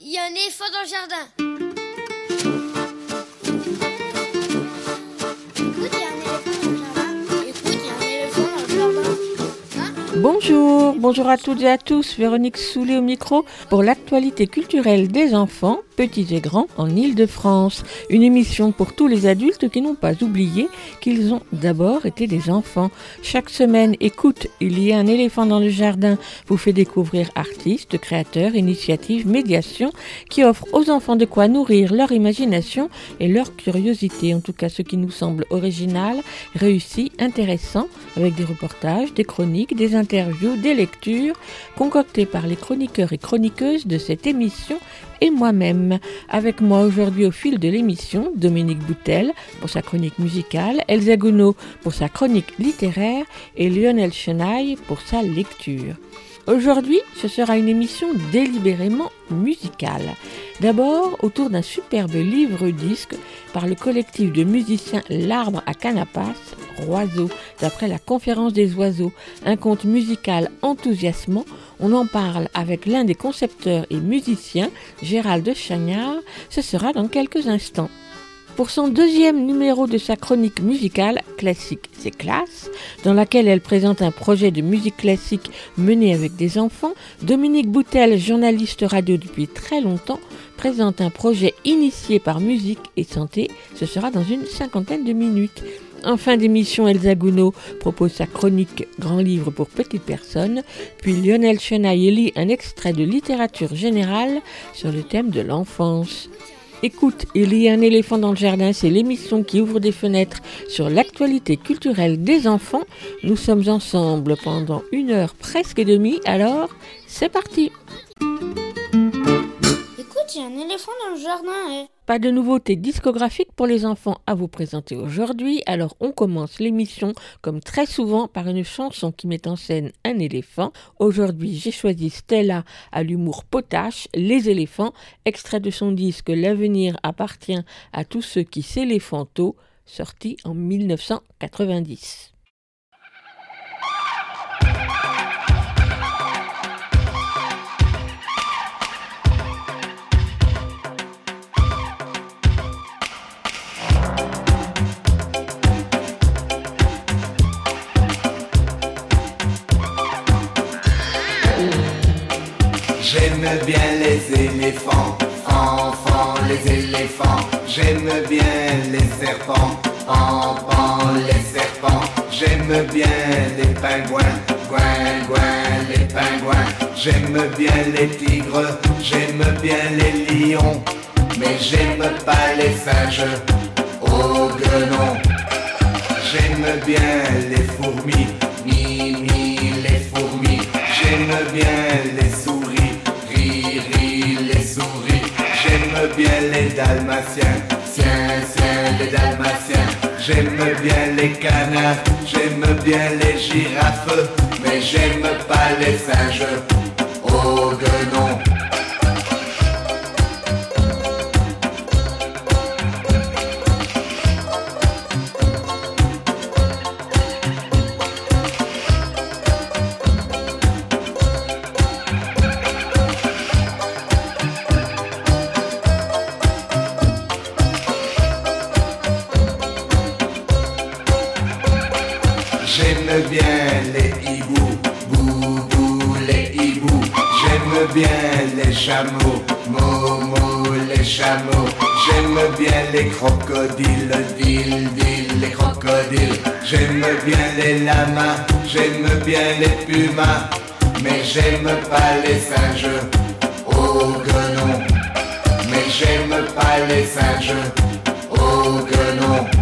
Il y a un éléphant dans le jardin. Hein Bonjour, bonjour à toutes et à tous, Véronique Soulet au micro pour l'actualité culturelle des enfants, petits et grands, en Île-de-France. Une émission pour tous les adultes qui n'ont pas oublié qu'ils ont d'abord été des enfants. Chaque semaine, écoute, il y a un éléphant dans le jardin, vous fait découvrir artistes, créateurs, initiatives, médiations qui offrent aux enfants de quoi nourrir leur imagination et leur curiosité, en tout cas ce qui nous semble original, réussi, intéressant, avec des reportages, des chroniques, des interviews, des lectures, concoctées par les chroniqueurs et chroniqueuses de cette émission et moi-même. Avec moi aujourd'hui au fil de l'émission, Dominique Boutel pour sa chronique musicale, Elsa Gounod pour sa chronique littéraire et Lionel Chenaille pour sa lecture. Aujourd'hui, ce sera une émission délibérément musicale. D'abord, autour d'un superbe livre-disque par le collectif de musiciens L'Arbre à Canapas, Roiseau, d'après la Conférence des oiseaux, un conte musical enthousiasmant. On en parle avec l'un des concepteurs et musiciens, Gérald Chagnard. Ce sera dans quelques instants. Pour son deuxième numéro de sa chronique musicale, Classique c'est classe, dans laquelle elle présente un projet de musique classique mené avec des enfants, Dominique Boutel, journaliste radio depuis très longtemps, présente un projet initié par musique et santé. Ce sera dans une cinquantaine de minutes. En fin d'émission, Elsa Gounod propose sa chronique Grand livre pour petites personnes, puis Lionel Chenaille lit un extrait de littérature générale sur le thème de l'enfance. Écoute, il y a un éléphant dans le jardin, c'est l'émission qui ouvre des fenêtres sur l'actualité culturelle des enfants. Nous sommes ensemble pendant une heure presque et demie, alors c'est parti Il y a un éléphant dans le jardin. eh. Pas de nouveautés discographiques pour les enfants à vous présenter aujourd'hui, alors on commence l'émission comme très souvent par une chanson qui met en scène un éléphant. Aujourd'hui j'ai choisi Stella à l'humour potache, Les éléphants, extrait de son disque L'avenir appartient à tous ceux qui s'éléphanto, sorti en 1990. J'aime bien les éléphants, enfants, les éléphants. J'aime bien les serpents, pan, les serpents. J'aime bien les pingouins, gouin, gouin, les pingouins. J'aime bien les tigres, j'aime bien les lions. Mais j'aime pas les singes, oh guenon. J'aime bien les fourmis, mi, mi, les fourmis. J'aime bien les souris, bien les dalmatiens, sien, sien, les dalmatiens. J'aime bien les canards, j'aime bien les girafes. Mais j'aime pas les singes, oh guenon. J'aime chameaux, mo, mo, les chameaux. J'aime bien les crocodiles, dil, dil, les crocodiles. J'aime bien les lamas, j'aime bien les pumas. Mais j'aime pas les singes, oh guenon. Mais j'aime pas les singes, oh guenon. Vous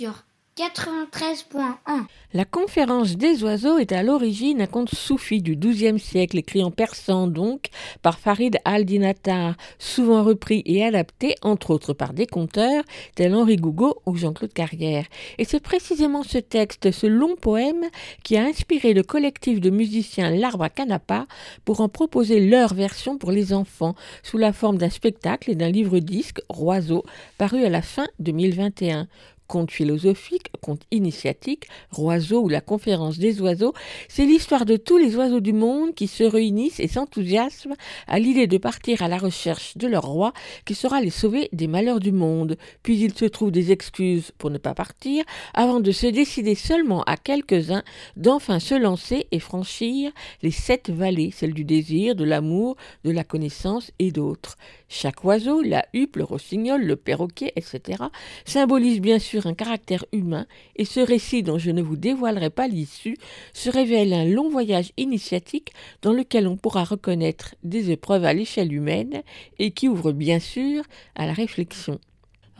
sur 93.1. La conférence des oiseaux est à l'origine un conte soufi du XIIe siècle, écrit en persan donc par Farid al-Dinatar, souvent repris et adapté, entre autres par des conteurs tels Henri Gougaud ou Jean-Claude Carrière. Et c'est précisément ce texte, ce long poème, qui a inspiré le collectif de musiciens L'Arbre à Canapa pour en proposer leur version pour les enfants, sous la forme d'un spectacle et d'un livre-disque, Roiseau, paru à la fin 2021 conte philosophique, conte initiatique, Roiseau ou la conférence des oiseaux, c'est l'histoire de tous les oiseaux du monde qui se réunissent et s'enthousiasment à l'idée de partir à la recherche de leur roi qui saura les sauver des malheurs du monde. Puis ils se trouvent des excuses pour ne pas partir avant de se décider seulement à quelques-uns d'enfin se lancer et franchir les sept vallées, celles du désir, de l'amour, de la connaissance et d'autres. Chaque oiseau, la huppe, le rossignol, le perroquet, etc., symbolise bien sûr un caractère humain, et ce récit dont je ne vous dévoilerai pas l'issue se révèle un long voyage initiatique dans lequel on pourra reconnaître des épreuves à l'échelle humaine et qui ouvre bien sûr à la réflexion.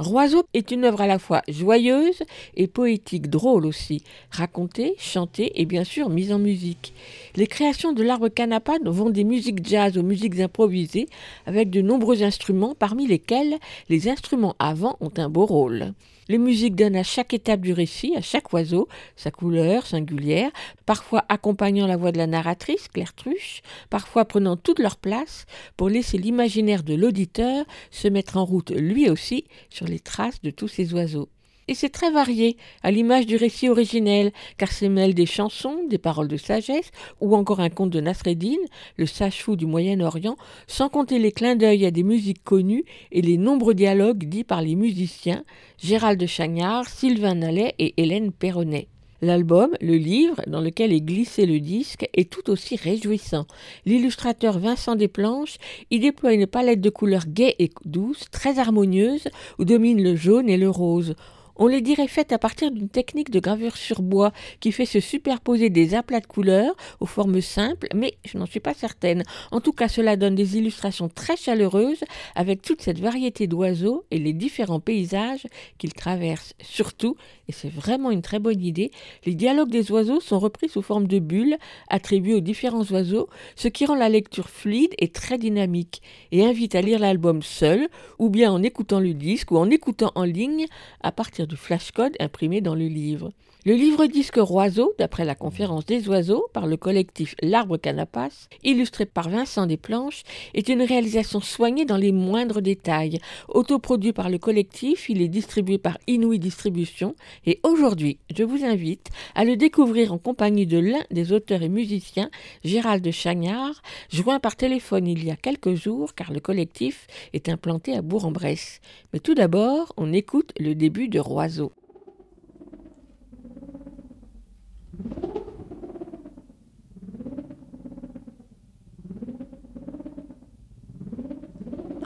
Roiseau est une œuvre à la fois joyeuse et poétique, drôle aussi, racontée, chantée et bien sûr mise en musique. Les créations de l'arbre canapa vont des musiques jazz aux musiques improvisées avec de nombreux instruments parmi lesquels les instruments avant ont un beau rôle. Les musiques donnent à chaque étape du récit, à chaque oiseau, sa couleur singulière, parfois accompagnant la voix de la narratrice, Claire Truche, parfois prenant toute leur place pour laisser l'imaginaire de l'auditeur se mettre en route lui aussi sur les traces de tous ces oiseaux et c'est très varié, à l'image du récit originel, car c'est mêle des chansons, des paroles de sagesse, ou encore un conte de Nasreddin, le sage-fou du Moyen-Orient, sans compter les clins d'œil à des musiques connues et les nombreux dialogues dits par les musiciens Gérald Chagnard, Sylvain Nallet et Hélène Perronnet. L'album, le livre dans lequel est glissé le disque, est tout aussi réjouissant. L'illustrateur Vincent Desplanches y déploie une palette de couleurs gaies et douces, très harmonieuses, où dominent le jaune et le rose. On les dirait faites à partir d'une technique de gravure sur bois qui fait se superposer des aplats de couleurs aux formes simples, mais je n'en suis pas certaine. En tout cas, cela donne des illustrations très chaleureuses avec toute cette variété d'oiseaux et les différents paysages qu'ils traversent. Surtout, et c'est vraiment une très bonne idée, les dialogues des oiseaux sont repris sous forme de bulles attribuées aux différents oiseaux, ce qui rend la lecture fluide et très dynamique et invite à lire l'album seul ou bien en écoutant le disque ou en écoutant en ligne à partir du flashcode imprimé dans le livre. Le livre-disque Roiseau, d'après la conférence des oiseaux par le collectif L'Arbre Canapas, illustré par Vincent Desplanches, est une réalisation soignée dans les moindres détails. Autoproduit par le collectif, il est distribué par Inouï Distribution et aujourd'hui, je vous invite à le découvrir en compagnie de l'un des auteurs et musiciens, Gérald Chagnard, joint par téléphone il y a quelques jours car le collectif est implanté à Bourg-en-Bresse. Mais tout d'abord, on écoute le début de Roiseau.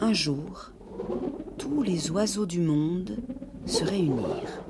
Un jour, tous les oiseaux du monde se réunirent.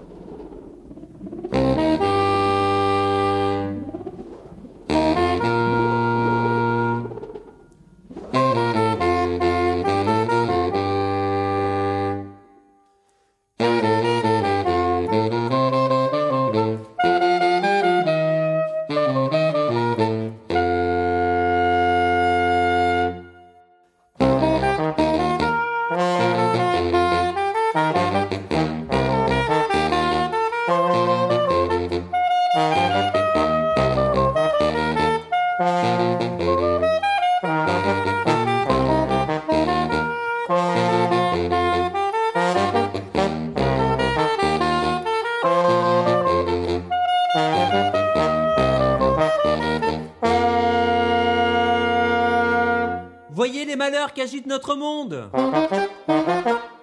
Agitent notre monde.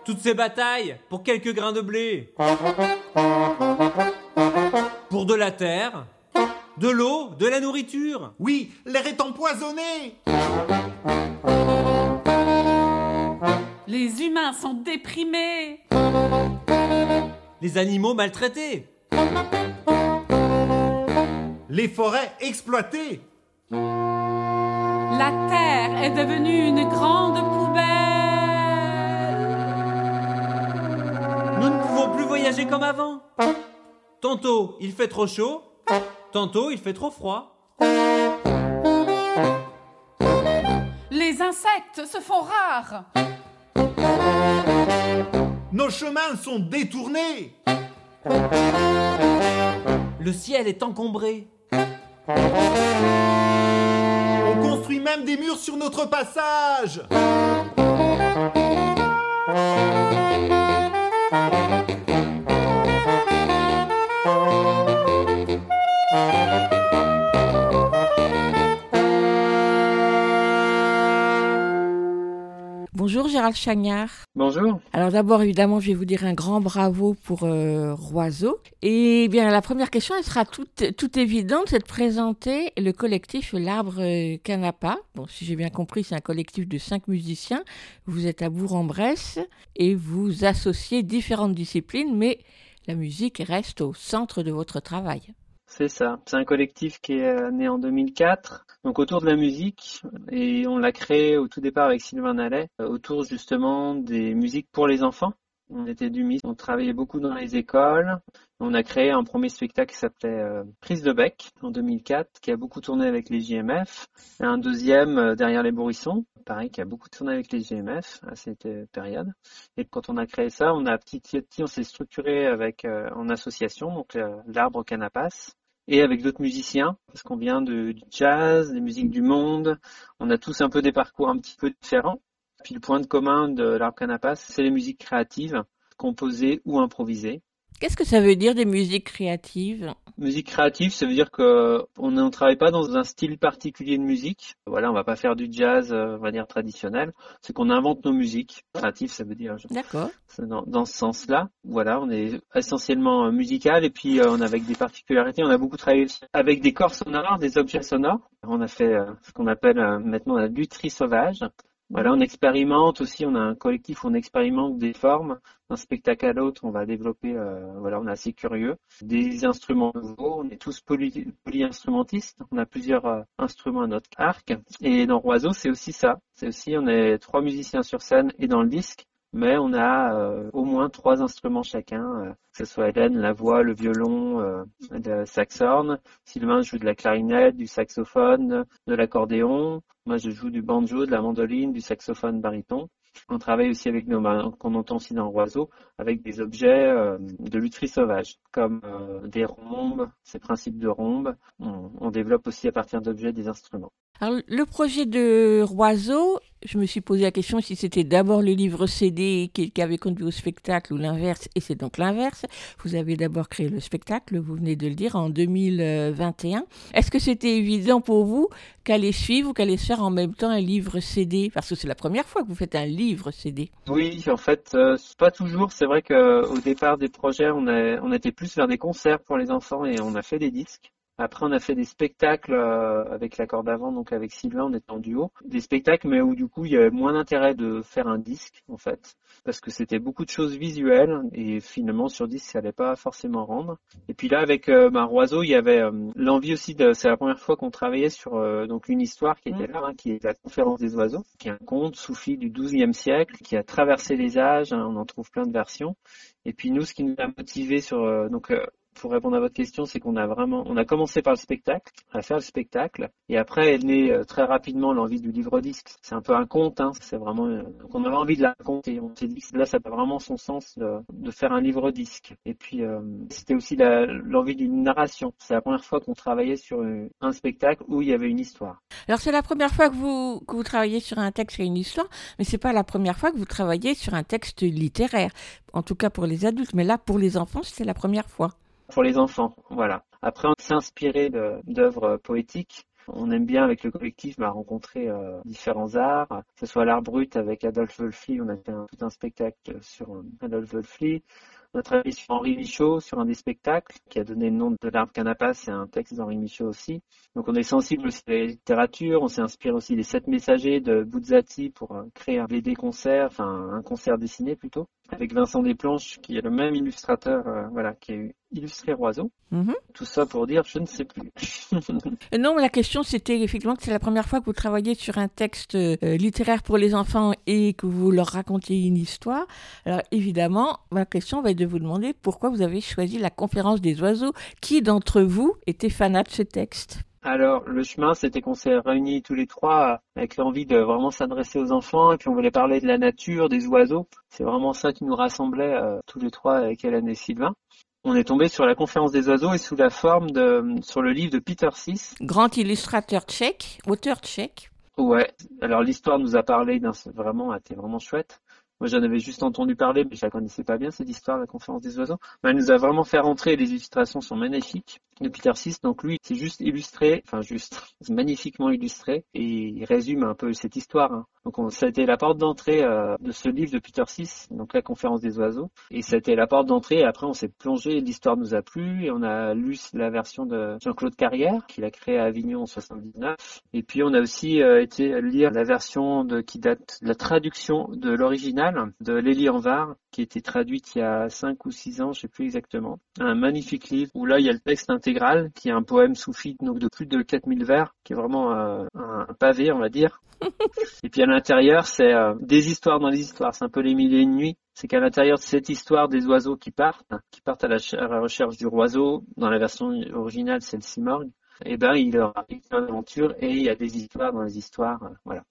Toutes ces batailles pour quelques grains de blé. Pour de la terre De l'eau De la nourriture. Oui, l'air est empoisonné. Les humains sont déprimés. Les animaux maltraités. Les forêts exploitées. La terre est devenue une grande poubelle. Nous ne pouvons plus voyager comme avant Tantôt il fait trop chaud, tantôt il fait trop froid. Les insectes se font rares. Nos chemins sont détournés. Le ciel est encombré. Même des murs sur notre passage. Bonjour Gérald Chagnard. Bonjour. Alors d'abord, évidemment, je vais vous dire un grand bravo pour euh, Roiseau. Et bien, la première question, elle sera toute, toute évidente, c'est de présenter le collectif L'Arbre euh, Canapa. Bon, si j'ai bien compris, c'est un collectif de cinq musiciens. Vous êtes à Bourg-en-Bresse et vous associez différentes disciplines, mais la musique reste au centre de votre travail. C'est ça. C'est un collectif qui est euh, né en 2004, donc autour de la musique, et on l'a créé au tout départ avec Sylvain Nallet, euh, autour justement des musiques pour les enfants. On était du MIS, on travaillait beaucoup dans les écoles. On a créé un premier spectacle qui s'appelait euh, Prise de bec en 2004, qui a beaucoup tourné avec les JMF. Un deuxième euh, derrière les bourrissons, pareil, qui a beaucoup tourné avec les JMF à cette euh, période. Et quand on a créé ça, on a petit à petit, on s'est structuré avec euh, en association, donc l'arbre canapas et avec d'autres musiciens, parce qu'on vient du jazz, des musiques du monde. On a tous un peu des parcours un petit peu différents. Puis le point de commun de l'arbre canapas, c'est les musiques créatives, composées ou improvisées. Qu'est-ce que ça veut dire des musiques créatives? Musique créative, ça veut dire que on ne travaille pas dans un style particulier de musique. Voilà, on va pas faire du jazz, euh, on va dire traditionnel. C'est qu'on invente nos musiques. Créative, ça veut dire D'accord. dans, dans ce sens-là. Voilà, on est essentiellement euh, musical et puis euh, on a avec des particularités. On a beaucoup travaillé avec des corps sonores, des objets sonores. On a fait euh, ce qu'on appelle euh, maintenant la lutherie sauvage. Voilà, on expérimente aussi. On a un collectif on expérimente des formes d'un spectacle à l'autre. On va développer. euh, voilà, on est assez curieux. Des instruments nouveaux. On est tous poly, polyinstrumentistes. On a plusieurs euh, instruments à notre arc. Et dans Roiseau, c'est aussi ça. C'est aussi, on est trois musiciens sur scène et dans le disque mais on a euh, au moins trois instruments chacun, euh, que ce soit Hélène, la voix, le violon, euh, le saxhorn, Sylvain joue de la clarinette, du saxophone, de l'accordéon, moi je joue du banjo, de la mandoline, du saxophone baryton. On travaille aussi avec nos mains, qu'on entend aussi dans Roiseau, avec des objets euh, de lutherie sauvage, comme des rhombes, ces principes de rhombes. On développe aussi à partir d'objets des instruments. Le projet de Roiseau, je me suis posé la question si c'était d'abord le livre CD qui, avait conduit au spectacle ou l'inverse, et c'est donc l'inverse. Vous avez d'abord créé le spectacle, vous venez de le dire, en 2021. Est-ce que c'était évident pour vous qu'allait suivre ou qu'allait se faire en même temps un livre CD Parce que c'est la première fois que vous faites un livre CD. Oui, en fait, euh, pas toujours. C'est vrai qu'au départ des projets, on, a, on était plus vers des concerts pour les enfants et on a fait des disques. Après, on a fait des spectacles euh, avec l'accord d'avant, donc avec Sylvain, on était en duo. Des spectacles, mais où du coup, il y avait moins d'intérêt de faire un disque, en fait, parce que c'était beaucoup de choses visuelles et finalement sur disque, ça allait pas forcément rendre. Et puis là, avec euh, ben, Roiseau, il y avait euh, l'envie aussi de. C'est la première fois qu'on travaillait sur euh, donc une histoire qui était là, hein, qui est la conférence des oiseaux, qui est un conte soufi du XIIe siècle, qui a traversé les âges. hein, on en trouve plein de versions. Et puis nous, ce qui nous a motivé sur donc pour répondre à votre question, c'est qu'on a vraiment, on a commencé par le spectacle, à faire le spectacle, et après est née euh, très rapidement l'envie du livre-disque. C'est un peu un conte, hein, c'est vraiment, euh, donc on avait envie de la raconter. On s'est dit que là, ça a vraiment son sens de, faire un livre-disque. Et puis euh, c'était aussi l'envie d'une narration. C'est la première fois qu'on travaillait sur un spectacle où il y avait une histoire. Alors c'est la première fois que vous, que vous travaillez sur un texte et une histoire, mais c'est pas la première fois que vous travaillez sur un texte littéraire. En tout cas pour les adultes, mais là pour les enfants, c'est la première fois. Pour les enfants. Voilà. Après, on s'est inspiré d'œuvres poétiques. On aime bien avec le collectif bah, rencontrer euh, différents arts, que ce soit l'art brut avec Adolphe Wolfly, on a fait un- tout un spectacle sur euh, Adolphe Wolfly. On a travaillé sur Henri Michaud, sur un des spectacles qui a donné le nom de l'arbre canapas, c'est un texte d'Henri Michaud aussi. Donc on est sensible aussi à la littérature, on s'est inspiré aussi des sept messagers de Buzzati pour euh, créer un BD concert, enfin un concert dessiné plutôt. Avec Vincent Desplanches, qui est le même illustrateur, euh, voilà, qui a illustré Roiseau. Mhm. Tout ça pour dire, je ne sais plus. Non, mais la question c'était effectivement que c'est la première fois que vous travaillez sur un texte euh, littéraire pour les enfants et que vous leur racontiez une histoire. Alors évidemment, ma question va être de vous demander pourquoi vous avez choisi la conférence des oiseaux. Qui d'entre vous était fanat de ce texte? Alors, le chemin, c'était qu'on s'est réunis tous les trois avec l'envie de vraiment s'adresser aux enfants, et puis on voulait parler de la nature, des oiseaux. C'est vraiment ça qui nous rassemblait euh, tous les trois avec Hélène et Sylvain. On est tombé sur la conférence des oiseaux et sous la forme de, sur le livre de Peter Sis. Grand illustrateur tchèque, auteur tchèque. Ouais. Alors l'histoire nous a parlé d'un, vraiment, était vraiment chouette. Moi, j'en avais juste entendu parler, mais je la connaissais pas bien, cette histoire, la conférence des oiseaux. Mais elle nous a vraiment fait rentrer, les illustrations sont magnifiques de Peter Sis. Donc lui, c'est juste illustré, enfin juste, magnifiquement illustré, et il résume un peu cette histoire. hein. Donc on- ça a été la porte d'entrée euh, de ce livre de Peter Sis, donc la conférence des oiseaux. Et ça a été la porte d'entrée, et après on s'est plongé, l'histoire nous a plu, et on a lu la version de Jean-Claude Carrière, qu'il a créé à Avignon en 79. Et puis on a aussi euh, été lire la version de, qui date de la traduction de l'original de Lélie Anvar, qui a été traduite il y a 5 ou 6 ans, je sais plus exactement. Un magnifique livre où là il y a le texte intégral, qui est un poème soufi donc de plus de 4000 vers, qui est vraiment euh, un pavé, on va dire. Et puis à l'intérieur, c'est euh, des histoires dans les histoires. C'est un peu les mille et une nuits. C'est qu'à l'intérieur de cette histoire des oiseaux qui partent, qui partent à la, ch- à la recherche du oiseau, dans la version originale, c'est le simorgue, et ben il leur arrive une aventure et il y a des histoires dans les histoires. euh, voilà.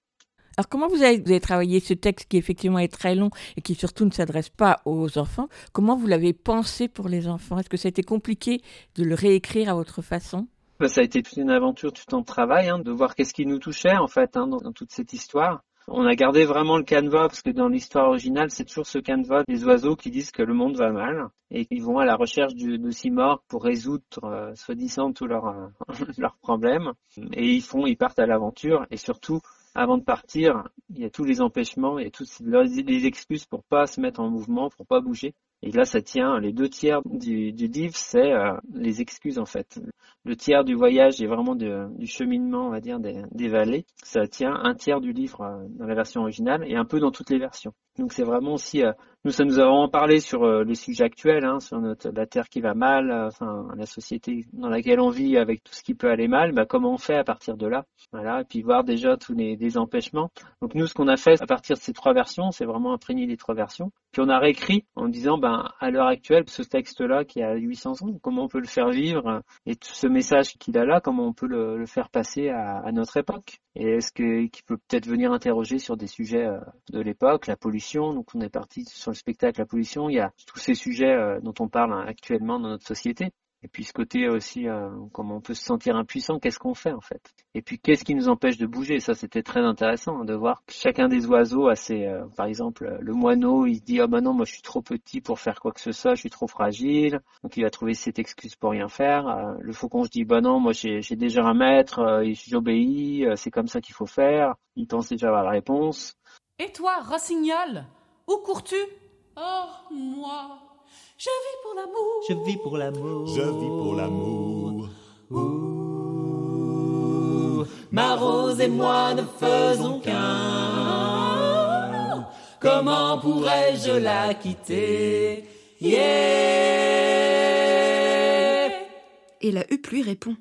Alors comment vous avez, travaillé ce texte qui effectivement est très long et qui surtout ne s'adresse pas aux enfants? Comment vous l'avez pensé pour les enfants? Est-ce que ça a été compliqué de le réécrire à votre façon? Ben, ça a été une aventure, tout un travail, hein, de voir qu'est-ce qui nous touchait en fait hein, dans, toute cette histoire. On a gardé vraiment le canevas parce que dans l'histoire originale, c'est toujours ce canevas des oiseaux qui disent que le monde va mal et qu'ils vont à la recherche de Simorgue pour résoudre euh, soi-disant tous leurs euh, problèmes. Et ils font, ils partent à l'aventure et surtout avant de partir, il y a tous les empêchements, il y a toutes les excuses pour pas se mettre en mouvement, pour pas bouger. Et là, ça tient, les deux tiers du, livre, c'est euh, les excuses en fait. Le tiers du voyage et vraiment du cheminement, on va dire, des, des vallées. Ça tient un tiers du livre euh, dans la version originale et un peu dans toutes les versions. Donc c'est vraiment aussi, euh, nous ça nous a vraiment parlé sur euh, les sujets actuels, hein, sur notre, la terre qui va mal, euh, enfin la société dans laquelle on vit avec tout ce qui peut aller mal, bah, comment on fait à partir de là, voilà, et puis voir déjà tous les des empêchements. Donc nous ce qu'on a fait à partir de ces trois versions, c'est vraiment imprégné les trois versions. Puis on a réécrit en disant, ben à l'heure actuelle, ce texte-là qui a 800 ans, comment on peut le faire vivre et tout ce message qu'il a là, comment on peut le, faire passer à, à notre époque? Et est-ce que qui peut peut-être venir interroger sur des sujets de l'époque, la pollution. Donc on est parti sur le spectacle, la pollution. Il y a tous ces sujets euh, dont on parle hein, actuellement dans notre société. Et puis ce côté aussi, euh, comment on peut se sentir impuissant, qu'est-ce qu'on fait en fait? Et puis qu'est-ce qui nous empêche de bouger? Ça c'était très intéressant hein, de voir que chacun des oiseaux a ses, euh, par exemple euh, le moineau, il se dit ah ben non moi je suis trop petit pour faire quoi que ce soit, je suis trop fragile, donc il va trouver cette excuse pour rien faire. Euh, le faucon se dit bah non moi j'ai déjà un maître, euh, j'obéis, euh, c'est comme ça qu'il faut faire. Il pense déjà avoir la réponse. Et toi, rossignol, où cours-tu? Oh, moi, je vis pour l'amour. Je vis pour l'amour. Je vis pour l'amour. Ouh, ma rose et moi ne faisons qu'un. Comment pourrais-je la quitter? Yeah Et la huppe lui répond.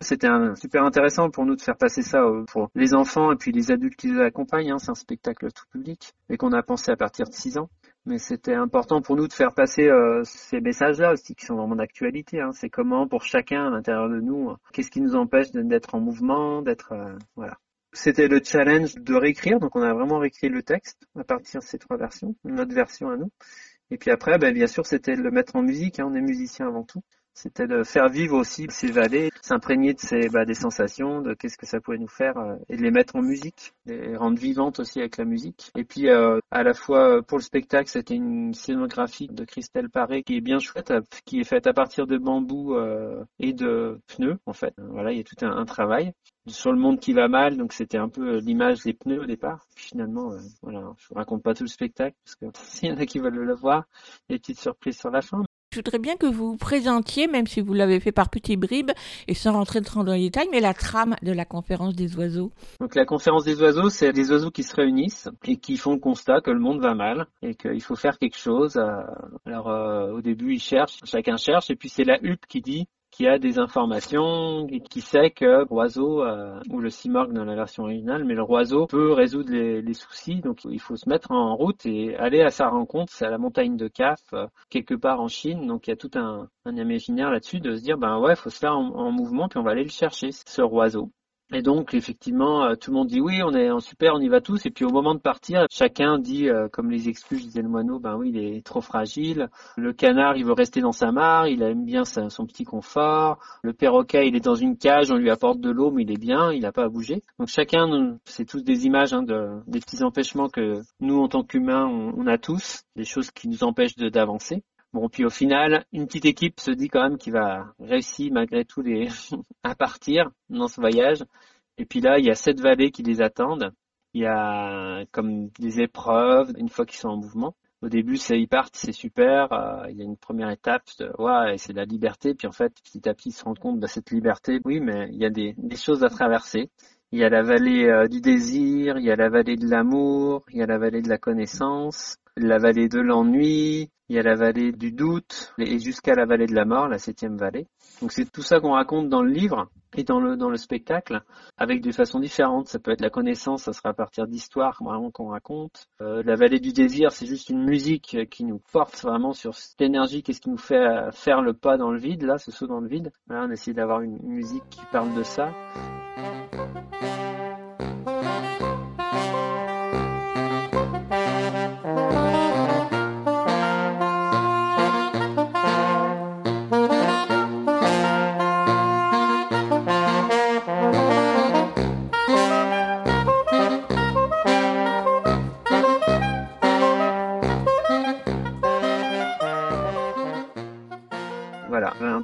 C'était super intéressant pour nous de faire passer ça euh, pour les enfants et puis les adultes qui les accompagnent. hein. C'est un spectacle tout public et qu'on a pensé à partir de 6 ans. Mais c'était important pour nous de faire passer euh, ces messages-là aussi qui sont vraiment d'actualité. hein. C'est comment pour chacun à l'intérieur de nous, euh, qu'est-ce qui nous empêche d'être en mouvement, d'être euh, voilà. C'était le challenge de réécrire, donc on a vraiment réécrit le texte à partir de ces trois versions, notre version à nous. Et puis après, ben, bien sûr, c'était le mettre en musique, hein, on est musicien avant tout. C'était de faire vivre aussi ces vallées, s'imprégner de ces bah, des sensations, de qu'est-ce que ça pouvait nous faire, euh, et de les mettre en musique, les rendre vivantes aussi avec la musique. Et puis euh, à la fois euh, pour le spectacle, c'était une scénographie de Christelle Paré qui est bien chouette, qui est faite à partir de bambou et de pneus en fait. Voilà, il y a tout un, un travail sur le monde qui va mal, donc c'était un peu l'image des pneus au départ. Finalement, voilà, je vous raconte pas tout le spectacle parce que s'il y en a qui veulent le voir, il y a des petites surprises sur la fin. Je voudrais bien que vous vous présentiez, même si vous l'avez fait par petits bribes et sans rentrer dans les détails, mais la trame de la conférence des oiseaux. Donc la conférence des oiseaux, c'est des oiseaux qui se réunissent et qui font le constat que le monde va mal et qu'il faut faire quelque chose. Euh, alors euh, au début, ils cherchent, chacun cherche, et puis c'est la huppe qui dit qui a des informations, qui sait que roiseau, euh, ou le Simorgue dans la version originale, mais le roiseau peut résoudre les, soucis, donc il faut se mettre en route et aller à sa rencontre. C'est à la montagne de Caf, euh, quelque part en Chine, donc il y a tout un, imaginaire là-dessus de se dire, ben ouais, faut se faire en mouvement, puis on va aller le chercher, ce roiseau. Et donc, effectivement, euh, tout le monde dit oui, on est en super, on y va tous. Et puis au moment de partir, chacun dit, euh, comme les excuses disait le moineau, ben oui, il est trop fragile. Le canard, il veut rester dans sa mare, il aime bien son petit confort. Le perroquet, il est dans une cage, on lui apporte de l'eau, mais il est bien, il n'a pas à bouger. Donc chacun, c'est tous des images hein, de, des petits empêchements que nous, en tant qu'humains, on, a tous, des choses qui nous empêchent d'avancer. Bon, puis au final, une petite équipe se dit quand même qu'il va réussir malgré tout les à partir dans ce voyage. Et puis là, il y a sept vallées qui les attendent. Il y a comme des épreuves une fois qu'ils sont en mouvement. Au début, c'est ils partent, c'est super. Euh, il y a une première étape, ouais, c'est la liberté. Puis en fait, petit à petit, ils se rendent compte de cette liberté. Oui, mais il y a des, des choses à traverser. Il y a la vallée euh, du désir, il y a la vallée de l'amour, il y a la vallée de la connaissance, la vallée de l'ennui, il y a la vallée du doute et jusqu'à la vallée de la mort, la septième vallée. Donc c'est tout ça qu'on raconte dans le livre et dans le, dans le spectacle avec des façons différentes. Ça peut être la connaissance, ça sera à partir d'histoires vraiment qu'on raconte. Euh, la vallée du désir, c'est juste une musique qui nous porte vraiment sur cette énergie, qu'est-ce qui nous fait faire le pas dans le vide, là, ce saut dans le vide. On essaie d'avoir une musique qui parle de ça.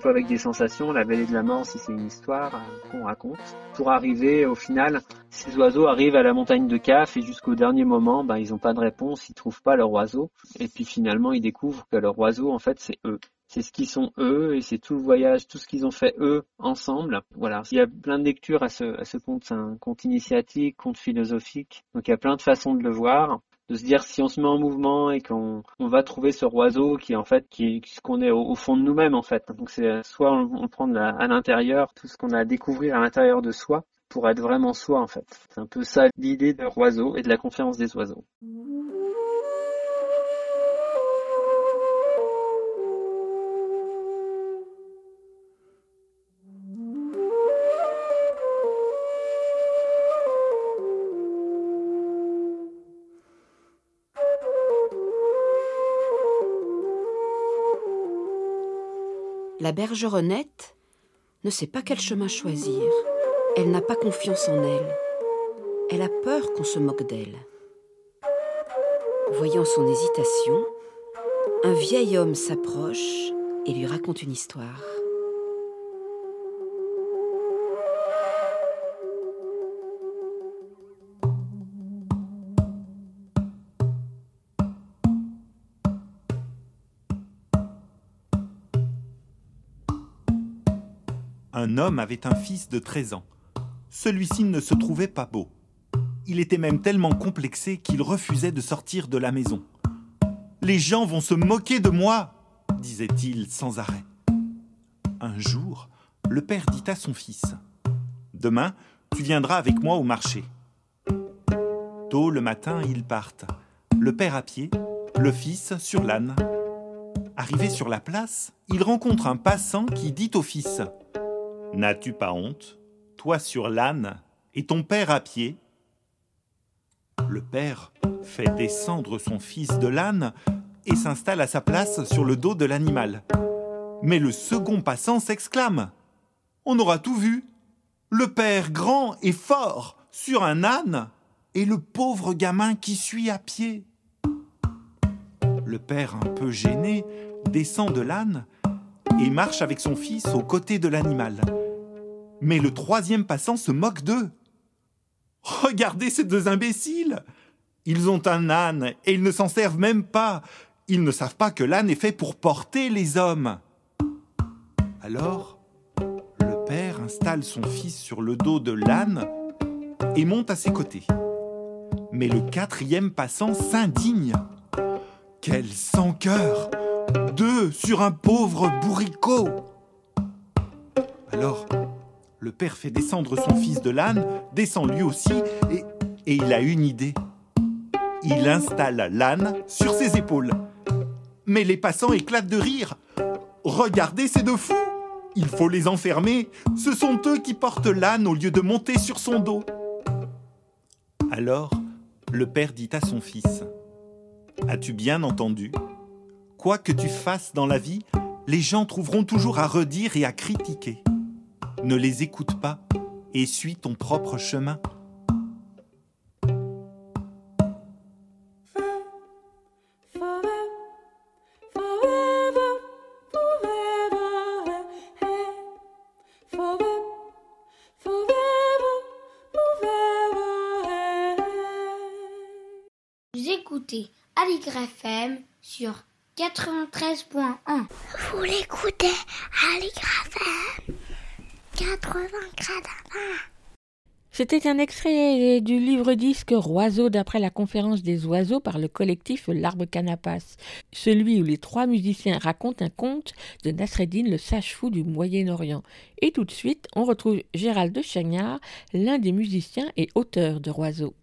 Avec des sensations, la vallée de la mort si c'est une histoire euh, qu'on raconte, pour arriver au final, ces oiseaux arrivent à la montagne de Caf et jusqu'au dernier moment, ben, ils n'ont pas de réponse, ils trouvent pas leur oiseau, et puis finalement ils découvrent que leur oiseau en fait c'est eux. C'est ce qu'ils sont eux et c'est tout le voyage, tout ce qu'ils ont fait eux ensemble. Voilà. Il y a plein de lectures à ce, à ce conte. C'est un conte initiatique, conte philosophique. Donc il y a plein de façons de le voir de se dire si on se met en mouvement et qu'on on va trouver ce roiseau qui en fait qui, ce qu'on est au, fond de nous-mêmes en fait. Donc c'est soit on, prend à l'intérieur tout ce qu'on a à découvrir à l'intérieur de soi pour être vraiment soi en fait. C'est un peu ça l'idée de roiseau et de la confiance des oiseaux. La bergeronnette ne sait pas quel chemin choisir. Elle n'a pas confiance en elle. Elle a peur qu'on se moque d'elle. Voyant son hésitation, un vieil homme s'approche et lui raconte une histoire. Un homme avait un fils de 13 ans. Celui-ci ne se trouvait pas beau. Il était même tellement complexé qu'il refusait de sortir de la maison. Les gens vont se moquer de moi, disait-il sans arrêt. Un jour, le père dit à son fils Demain, tu viendras avec moi au marché. Tôt le matin, ils partent. Le père à pied, le fils sur l'âne. Arrivé sur la place, il rencontre un passant qui dit au fils N'as-tu pas honte, toi sur l'âne et ton père à pied? Le père fait descendre son fils de l'âne et s'installe à sa place sur le dos de l'animal. Mais le second passant s'exclame. On aura tout vu. Le père grand et fort sur un âne et le pauvre gamin qui suit à pied. Le père, un peu gêné, descend de l'âne et marche avec son fils aux côtés de l'animal. Mais le troisième passant se moque d'eux. Regardez ces deux imbéciles Ils ont un âne et ils ne s'en servent même pas. Ils ne savent pas que l'âne est fait pour porter les hommes. Alors, le père installe son fils sur le dos de l'âne et monte à ses côtés. Mais le quatrième passant s'indigne. Quel sans-cœur Deux sur un pauvre bourricot Alors, le père fait descendre son fils de l'âne, descend lui aussi, et, et il a une idée. Il installe l'âne sur ses épaules. Mais les passants éclatent de rire. Regardez ces deux fous Il faut les enfermer. Ce sont eux qui portent l'âne au lieu de monter sur son dos. Alors, le père dit à son fils As-tu bien entendu? Quoi que tu fasses dans la vie, les gens trouveront toujours à redire et à critiquer. Ne les écoute pas et suis ton propre chemin. Vous écoutez sur 93.1. Vous l'écoutez FM 80 C'était un extrait du livre disque Roiseau d'après la conférence des oiseaux par le collectif L'Arbre Canapas, celui où les trois musiciens racontent un conte de Nasreddin, le sage-fou du Moyen-Orient. Et tout de suite, on retrouve Gérald de Chagnard, l'un des musiciens et auteurs de Roiseau.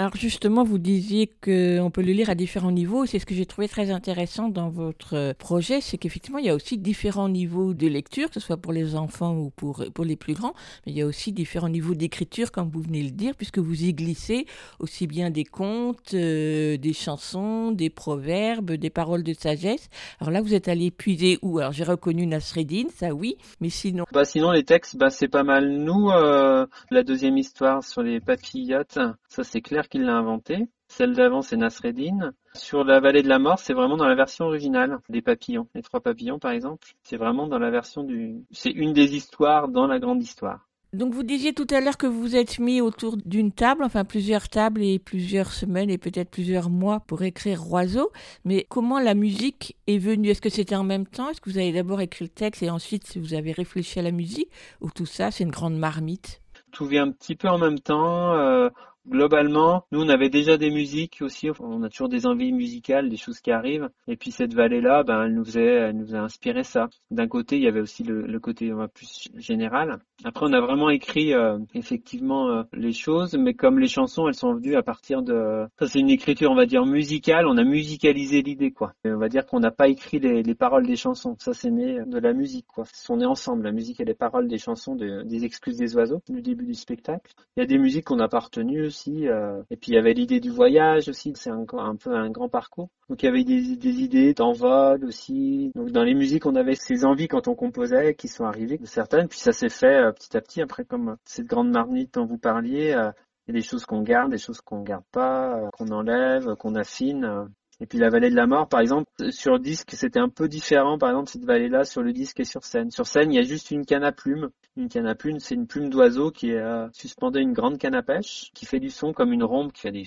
Alors justement, vous disiez qu'on peut le lire à différents niveaux. C'est ce que j'ai trouvé très intéressant dans votre projet, c'est qu'effectivement, il y a aussi différents niveaux de lecture, que ce soit pour les enfants ou pour, pour les plus grands, mais il y a aussi différents niveaux d'écriture, comme vous venez de le dire, puisque vous y glissez aussi bien des contes, euh, des chansons, des proverbes, des paroles de sagesse. Alors là, vous êtes allé puiser où? Alors j'ai reconnu Nasreddin, ça oui, mais sinon... Bah sinon, les textes, bah, c'est pas mal nous. Euh, la deuxième histoire sur les papillotes, ça c'est clair qu'il l'a inventé. Celle d'avant, c'est Nasreddin. Sur la vallée de la mort, c'est vraiment dans la version originale des papillons. Les trois papillons, par exemple, c'est vraiment dans la version du. C'est une des histoires dans la grande histoire. Donc vous disiez tout à l'heure que vous vous êtes mis autour d'une table, enfin plusieurs tables et plusieurs semaines et peut-être plusieurs mois pour écrire Roiseau. Mais comment la musique est venue? Est-ce que c'était en même temps? Est-ce que vous avez d'abord écrit le texte et ensuite vous avez réfléchi à la musique? Ou tout ça, c'est une grande marmite? Tout vient un petit peu en même temps. Euh, globalement, nous on avait déjà des musiques aussi, on a toujours des envies musicales, des choses qui arrivent. Et puis cette vallée-là, ben, elle nous elle nous a inspiré ça. D'un côté, il y avait aussi le, le côté plus général. Après, on a vraiment écrit euh, effectivement euh, les choses, mais comme les chansons, elles sont venues à partir de, ça c'est une écriture, on va dire musicale. On a musicalisé l'idée, quoi. On va dire qu'on n'a pas écrit les, les, paroles des chansons. Ça, c'est né de la musique, quoi. Sont nés ensemble, la musique et les paroles des chansons de, des excuses des oiseaux du début du spectacle. Il y a des musiques qu'on n'a pas Euh, et puis il y avait l'idée du voyage aussi. C'est un, un, peu un grand parcours. Donc il y avait des, des idées d'envol aussi. Donc dans les musiques, on avait ces envies quand on composait qui sont arrivées, certaines. Puis ça s'est fait petit à petit. Après, comme cette grande marmite dont vous parliez, il y a des choses qu'on garde, des choses qu'on garde pas, qu'on enlève, qu'on affine. Et puis la vallée de la mort, par exemple, sur disque, c'était un peu différent. Par exemple, cette vallée-là, sur le disque et sur scène. Sur scène, il y a juste une canne à plume. Une canne à plume, c'est une plume d'oiseau qui est euh, une grande canne à pêche, qui fait du son comme une rombe, qui fait des...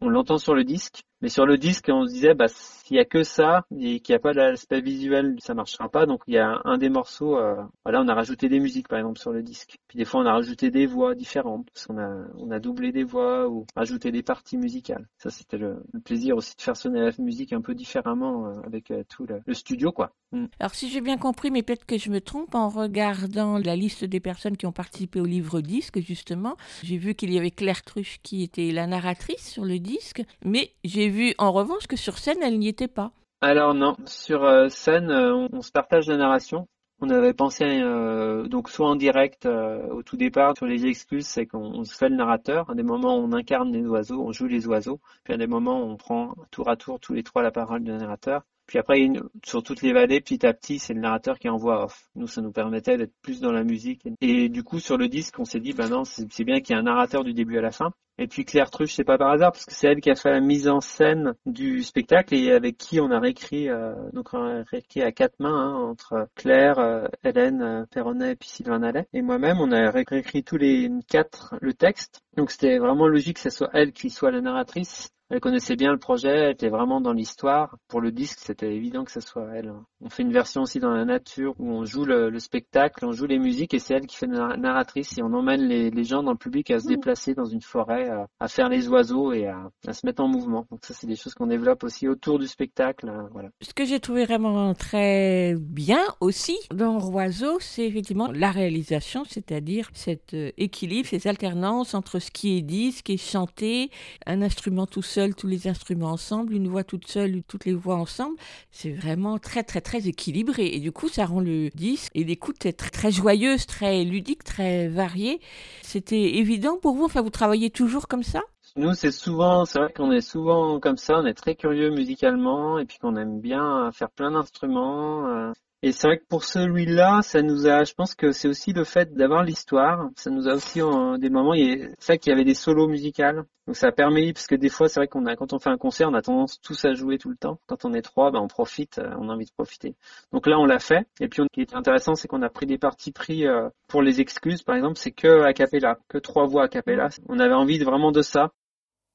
On l'entend sur le disque. Mais sur le disque, on se disait, bah, s'il y a que ça et qu'il n'y a pas l'aspect visuel, ça marchera pas. Donc il y a un des morceaux, euh, voilà, on a rajouté des musiques par exemple sur le disque. Puis des fois on a rajouté des voix différentes parce a on a doublé des voix ou rajouté des parties musicales. Ça c'était le, le, plaisir aussi de faire sonner la musique un peu différemment euh, avec euh, tout le, le, studio quoi. Mm. Alors si j'ai bien compris, mais peut-être que je me trompe en regardant la liste des personnes qui ont participé au livre disque justement, j'ai vu qu'il y avait Claire Truche qui était la narratrice sur le disque, mais j'ai vu en revanche que sur scène, elle n'y était pas. Alors non, sur euh, scène, euh, on, se partage la narration. On avait pensé euh, donc soit en direct au tout départ sur les excuses, c'est qu'on se fait le narrateur. À des moments, on incarne les oiseaux, on joue les oiseaux. Puis à des moments, on prend tour à tour tous les trois la parole du narrateur. Puis après, sur toutes les vallées, petit à petit, c'est le narrateur qui est en voix off. Nous, ça nous permettait d'être plus dans la musique. Et du coup, sur le disque, on s'est dit, bah non, c'est bien qu'il y ait un narrateur du début à la fin. Et puis Claire Truche, c'est pas par hasard, parce que c'est elle qui a fait la mise en scène du spectacle et avec qui on a réécrit, euh, donc on a réécrit à quatre mains, hein, entre Claire, euh, Hélène euh, Perronnet et puis Sylvain Nallet. Et moi-même, on a réécrit tous les quatre le texte. Donc c'était vraiment logique que ce soit elle qui soit la narratrice. Elle connaissait bien le projet, elle était vraiment dans l'histoire. Pour le disque, c'était évident que ce soit elle. On fait une version aussi dans la nature où on joue le, le spectacle, on joue les musiques et c'est elle qui fait la narratrice et on emmène les, les gens dans le public à se déplacer dans une forêt, à, à faire les oiseaux et à, à se mettre en mouvement. Donc ça, c'est des choses qu'on développe aussi autour du spectacle. euh, Voilà. Ce que j'ai trouvé vraiment très bien aussi dans Roiseau, c'est effectivement la réalisation, c'est-à-dire cet euh, équilibre, ces alternances entre ce qui est dit, ce qui est chanté, un instrument tout seul, tous les instruments ensemble, une voix toute seule, toutes les voix ensemble. C'est vraiment très très très équilibré et du coup ça rend le disque et l'écoute très, très joyeuse, très ludique, très variée. C'était évident pour vous, enfin vous travaillez toujours comme ça? Nous, c'est souvent, c'est vrai qu'on est souvent comme ça, on est très curieux musicalement et puis qu'on aime bien faire plein d'instruments. Et c'est vrai que pour celui-là, ça nous a, je pense que c'est aussi le fait d'avoir l'histoire. Ça nous a aussi euh, des moments, il vrai qu'il y avait des solos musicales. Donc ça a permis, parce que des fois, c'est vrai qu'on a, quand on fait un concert, on a tendance tous à jouer tout le temps. Quand on est trois, ben on profite, euh, on a envie de profiter. Donc là, on l'a fait. Et puis, ce qui est intéressant, c'est qu'on a pris des parties pris euh, pour les excuses, par exemple, c'est que a cappella, que trois voix a cappella. On avait envie vraiment de ça.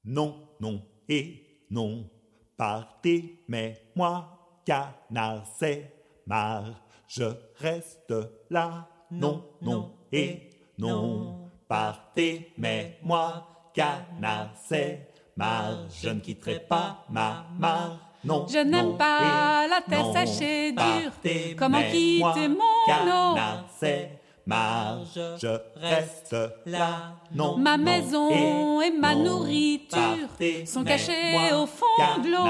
Non, non et non, partez, mais moi, canard, c'est marre, je reste là. Non, non et non, partez, mais moi, canard, c'est marre, je ne quitterai pas ma mare. Non, Je n'aime pas et la terre non, sèche et dure. partez, Comment quitter moi, mon canard, c'est marre, je reste là. Non, Ma non maison et ma non, nourriture partez, sont cachées moi, au fond de l'eau.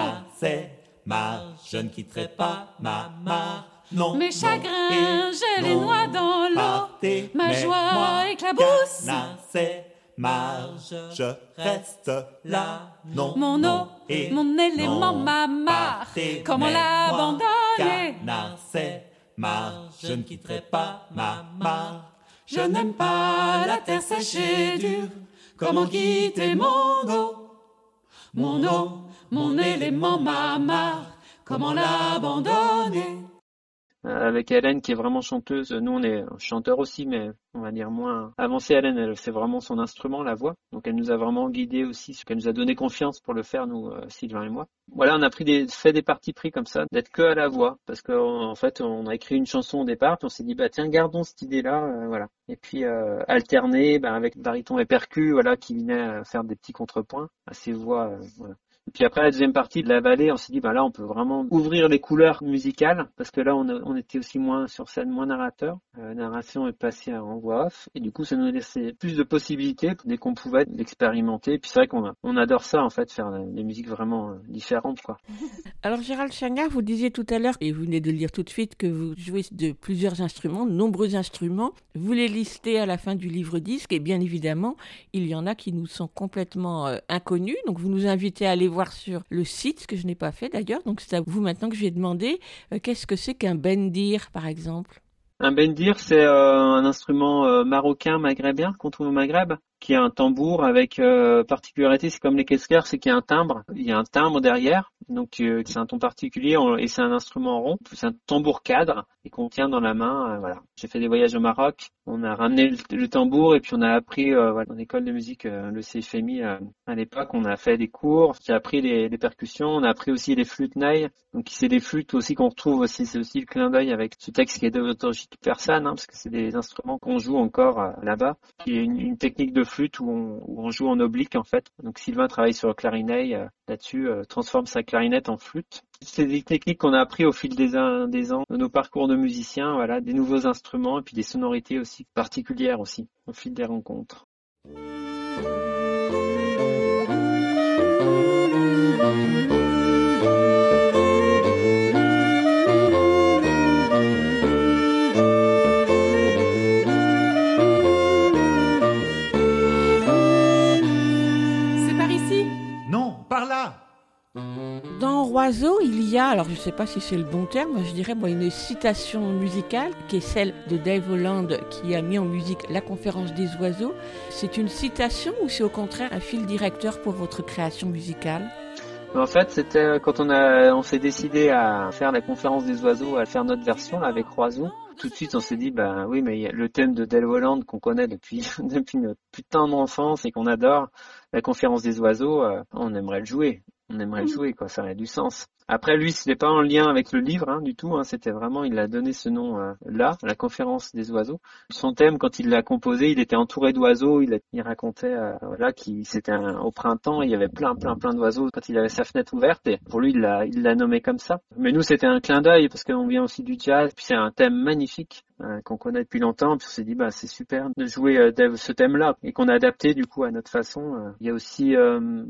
Marre, je ne quitterai pas ma mare. Non, Mes non chagrins, je les noie dans l'eau. Ma joie éclabousse. c'est marre, je reste là. Non, Mon non eau, et mon élément, ma mare. Comment l'abandonner? C'est marre, je ne quitterai pas ma mare. Je n'aime pas la terre sèche et dure. Comment quitter mon eau? Mon eau, mon élément, ma mare. Comment l'abandonner Euh, avec Hélène qui est vraiment chanteuse. Nous, on est chanteurs aussi, mais on va dire moins avancé. Hélène, elle, c'est vraiment son instrument, la voix. Donc, elle nous a vraiment guidés aussi, ce qu'elle nous a donné confiance pour le faire, nous, euh, Sylvain et moi. Voilà, on a pris des, fait des parties pris comme ça, d'être que à la voix, parce qu'en en fait, on a écrit une chanson au départ, puis on s'est dit, bah tiens, gardons cette idée-là, euh, voilà. Et puis euh, alterner, bah, avec baryton et percu, voilà, qui venaient euh, faire des petits contrepoints à ces voix, euh, voilà. Puis après la deuxième partie de la vallée, on s'est dit bah là on peut vraiment ouvrir les couleurs musicales parce que là on, était aussi moins sur scène, moins narrateur. Euh, La narration est passée en voix off et du coup ça nous laissait plus de possibilités dès qu'on pouvait l'expérimenter. Puis c'est vrai qu'on adore ça en fait, faire des musiques vraiment euh, différentes. Alors Gérald Chagnard, vous disiez tout à l'heure, et vous venez de le dire tout de suite, que vous jouez de plusieurs instruments, de nombreux instruments. Vous les listez à la fin du livre disque, et bien évidemment, il y en a qui nous sont complètement euh, inconnus. Donc vous nous invitez à aller voir sur le site, ce que je n'ai pas fait d'ailleurs. Donc c'est à vous maintenant que je vais demander euh, qu'est-ce que c'est qu'un bendir, par exemple? Un bendir, c'est euh, un instrument euh, marocain maghrébin qu'on trouve au Maghreb, qui a un tambour avec euh, particularité, c'est comme les keskers, c'est qu'il y a un timbre, il y a un timbre derrière, donc c'est un ton particulier et c'est un instrument rond, c'est un tambour cadre et qu'on tient dans la main. euh, voilà. J'ai fait des voyages au Maroc, on a ramené le, tambour et puis on a appris euh, voilà, en école de musique, le CFMI à l'époque, on a fait des cours, j'ai appris les, percussions, on a appris aussi les flûtes naïs, donc c'est des flûtes aussi qu'on retrouve aussi, c'est aussi le clin d'œil avec ce texte qui est d'autorgie persane, hein, parce que c'est des instruments qu'on joue encore là-bas, qui est une, une technique de flûte où on, joue en oblique en fait. Donc Sylvain travaille sur le clarinet euh, là-dessus, euh, transforme sa clarinette en flûte. C'est des techniques qu'on a appris au fil des, ans- des ans de nos parcours de musiciens, voilà, des nouveaux instruments et puis des sonorités aussi particulières aussi au fil des rencontres. Roiseau, il y a, alors je ne sais pas si c'est le bon terme, je dirais moi, une citation musicale qui est celle de Dave Holland qui a mis en musique la conférence des oiseaux. C'est une citation ou c'est au contraire un fil directeur pour votre création musicale? En fait, c'était quand on a, on s'est décidé à faire la conférence des oiseaux, à faire notre version là, avec Roiseau. Tout de suite, on s'est dit, ben oui, mais le thème de Dale Holland qu'on connaît depuis depuis notre putain d'enfance et qu'on adore, la conférence des oiseaux, euh, on aimerait le jouer on aimerait le jouer, quoi. Ça aurait du sens. Après, lui, ce n'est pas en lien avec le livre hein, du tout. Hein, C'était vraiment, il a donné ce nom euh, là, la conférence des oiseaux. Son thème, quand il l'a composé, il était entouré d'oiseaux. Il, il, racontait, euh, voilà, qu'il c'était au printemps, il y avait plein, plein, plein d'oiseaux quand il avait sa fenêtre ouverte. Et pour lui, il l'a, il l'a nommé comme ça. Mais nous, c'était un clin d'œil parce qu'on vient aussi du jazz. Puis c'est un thème magnifique euh, qu'on connaît depuis longtemps. Puis on s'est dit, bah, c'est super de jouer euh, ce thème-là et qu'on a adapté du coup à notre façon. Il y a aussi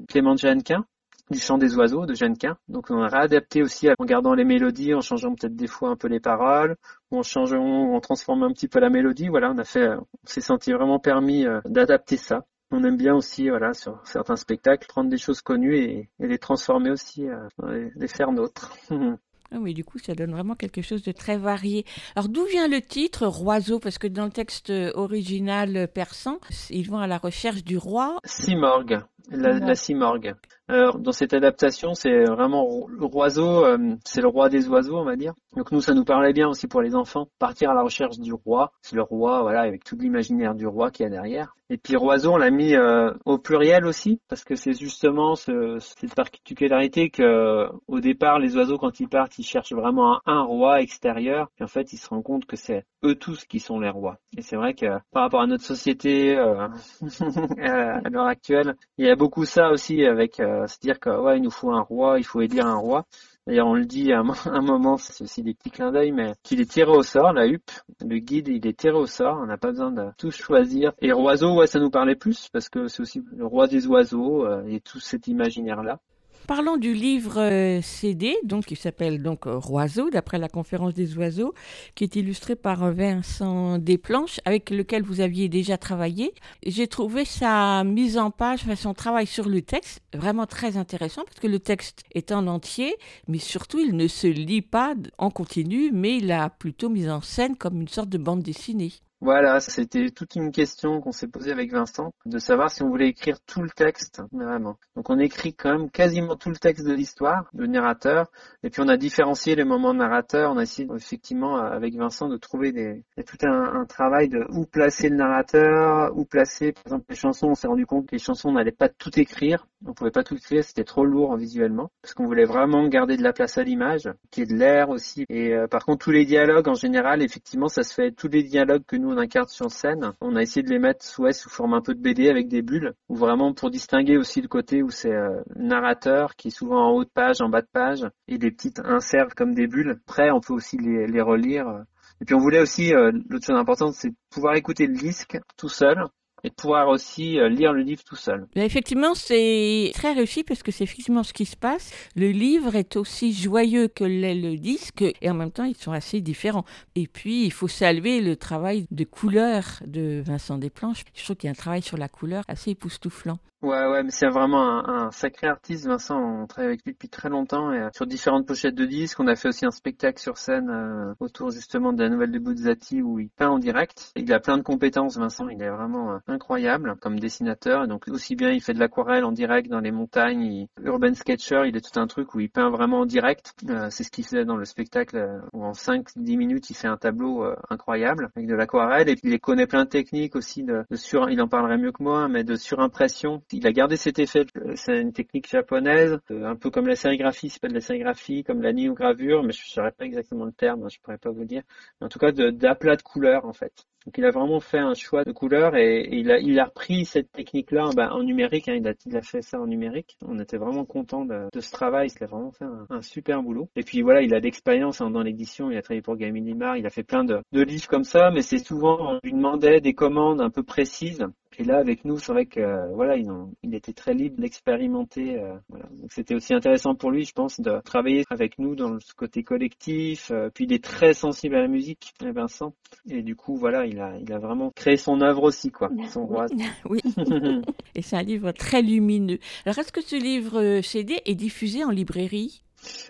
Clément Jeannequin du chant des oiseaux de Jeannequin. Donc on a réadapté aussi en gardant les mélodies, en changeant peut-être des fois un peu les paroles, ou en changeant, en transformant un petit peu la mélodie. Voilà, on a fait, on s'est senti vraiment permis euh, d'adapter ça. On aime bien aussi, voilà, sur certains spectacles, prendre des choses connues et, les transformer aussi, euh, les, faire nôtres. Ah oui, du coup, ça donne vraiment quelque chose de très varié. Alors, d'où vient le titre Roiseau Parce que dans le texte original persan, ils vont à la recherche du roi. Simorgue, la, la Simorgue. Alors, dans cette adaptation, c'est vraiment le roiseau, euh, c'est le roi des oiseaux, on va dire. Donc nous, ça nous parlait bien aussi pour les enfants, partir à la recherche du roi. C'est le roi, voilà, avec tout l'imaginaire du roi qu'il y a derrière. Et puis roiseau, on l'a mis euh, au pluriel aussi, parce que c'est justement ce, cette particularité que, au départ, les oiseaux, quand ils partent, ils cherchent vraiment un, roi extérieur. Et en fait, ils se rendent compte que c'est eux tous qui sont les rois. Et c'est vrai que par rapport à notre société euh, à l'heure actuelle, il y a beaucoup ça aussi avec euh, se dire que ouais, il nous faut un roi, il faut élire un roi. D'ailleurs, on le dit à un moment, c'est aussi des petits clins d'œil, mais qu'il est tiré au sort, la huppe, le guide, il est tiré au sort, on n'a pas besoin de tout choisir. Et oiseau, ouais, ça nous parlait plus, parce que c'est aussi le roi des oiseaux euh, et tout cet imaginaire-là. Parlons du livre euh, CD, donc qui s'appelle donc euh, Roiseau, d'après la conférence des oiseaux, qui est illustré par Vincent Desplanches, avec lequel vous aviez déjà travaillé. J'ai trouvé sa mise en page, son travail sur le texte, vraiment très intéressant, parce que le texte est en entier, mais surtout il ne se lit pas en continu, mais il a plutôt mis en scène comme une sorte de bande dessinée. Voilà, c'était toute une question qu'on s'est posée avec Vincent, de savoir si on voulait écrire tout le texte, vraiment. Donc on écrit quand même quasiment tout le texte de l'histoire, le narrateur, et puis on a différencié les moments narrateurs, on a essayé effectivement avec Vincent de trouver des, il y a tout un, travail de où placer le narrateur, où placer, par exemple les chansons, on s'est rendu compte que les chansons on n'allait pas tout écrire, on pouvait pas tout écrire, c'était trop lourd visuellement, parce qu'on voulait vraiment garder de la place à l'image, qui est de l'air aussi, et euh, par contre tous les dialogues en général, effectivement ça se fait, tous les dialogues que nous on sur scène. On a essayé de les mettre sous forme un peu de BD avec des bulles, ou vraiment pour distinguer aussi le côté où c'est euh, narrateur qui est souvent en haut de page, en bas de page, et des petites inserts comme des bulles. Après, on peut aussi les, les relire. Et puis on voulait aussi, euh, l'autre chose importante, c'est pouvoir écouter le disque tout seul, et de pouvoir aussi euh, lire le livre tout seul. effectivement, c'est très réussi parce que c'est effectivement ce qui se passe. Le livre est aussi joyeux que le disque et en même temps, ils sont assez différents. Et puis, il faut saluer le travail de couleur de Vincent Desplanches. Je trouve qu'il y a un travail sur la couleur assez époustouflant. Ouais, ouais, mais c'est vraiment un, un, sacré artiste, Vincent. On travaille avec lui depuis très longtemps et euh, sur différentes pochettes de disques. On a fait aussi un spectacle sur scène euh, autour justement de la nouvelle de Buzzati où il peint en direct. Il a plein de compétences, Vincent. Il est vraiment euh, incroyable comme dessinateur. donc aussi bien il fait de l'aquarelle en direct dans les montagnes, urban sketcher, il est tout un truc où il peint vraiment en direct. c'est ce qu'il faisait dans le spectacle où en 5-10 minutes il fait un tableau incroyable avec de l'aquarelle et puis il connaît plein de techniques aussi de, de sur, il en parlerait mieux que moi, mais de surimpression il a gardé cet effet. C'est une technique japonaise, euh, un peu comme la sérigraphie, c'est pas de la sérigraphie, comme la néogravure, mais je ne saurais pas exactement le terme, hein, je pourrais pas vous dire. Mais en tout cas, d'aplat de, de couleurs en fait. Donc il a vraiment fait un choix de couleurs et, il, a, il repris cette technique-là ben, en numérique. Hein, il, a, fait ça en numérique. On était vraiment content de, ce travail. Il a vraiment fait un, super boulot. Et puis voilà, il a d'expérience hein, dans l'édition. Il a travaillé pour Gaming Limar. Il a fait plein de, de livres comme ça, mais c'est souvent on lui demandait des commandes un peu précises. Et là, avec nous, c'est vrai que euh, voilà, il, il, était très libre d'expérimenter. Euh, voilà. Donc c'était aussi intéressant pour lui, je pense, de travailler avec nous dans ce côté collectif. Euh, puis il est très sensible à la musique, Vincent. Et du coup, voilà, il a, il a vraiment créé son œuvre aussi, quoi, son roi. oui. Et c'est un livre très lumineux. Alors, est-ce que ce livre CD est diffusé en librairie?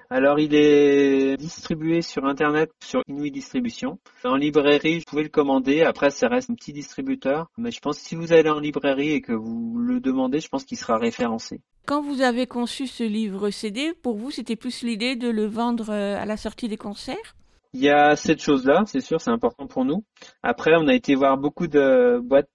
Alors, il est distribué sur Internet, sur Inuit Distribution. En librairie, vous pouvez le commander. Après, ça reste un petit distributeur. Mais je pense que si vous allez en librairie et que vous le demandez, je pense qu'il sera référencé. Quand vous avez conçu ce livre CD, pour vous, c'était plus l'idée de le vendre euh, à la sortie des concerts? Il y a cette chose-là, c'est sûr, c'est important pour nous. Après, on a été voir beaucoup de boîtes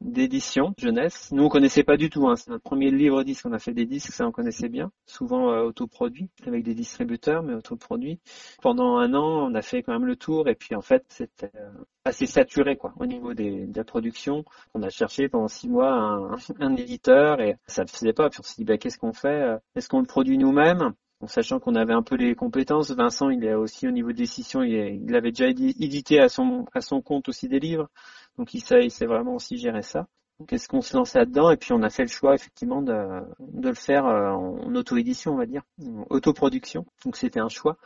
d'édition jeunesse. Nous, on connaissait pas du tout. Hein. C'est notre premier livre disque. On a fait des disques, ça on connaissait bien. Souvent euh, autoproduits avec des distributeurs, mais autoproduits. Pendant un an, on a fait quand même le tour. Et puis en fait, c'était euh, assez saturé quoi au niveau des, de la production. On a cherché pendant six mois un, éditeur et ça ne faisait pas. Puis on s'est dit bah, qu'est-ce qu'on fait? Euh, Est-ce qu'on le produit nous-mêmes? Sachant qu'on avait un peu les compétences. Vincent, il est aussi au niveau de décision, il, il avait déjà édité à son, à son compte aussi des livres, donc il sait, il sait vraiment aussi gérer ça. Qu'est-ce qu'on se lançait là-dedans Et puis on a fait le choix effectivement de, de le faire euh, en auto-édition, on va dire, autoproduction. Donc c'était un choix.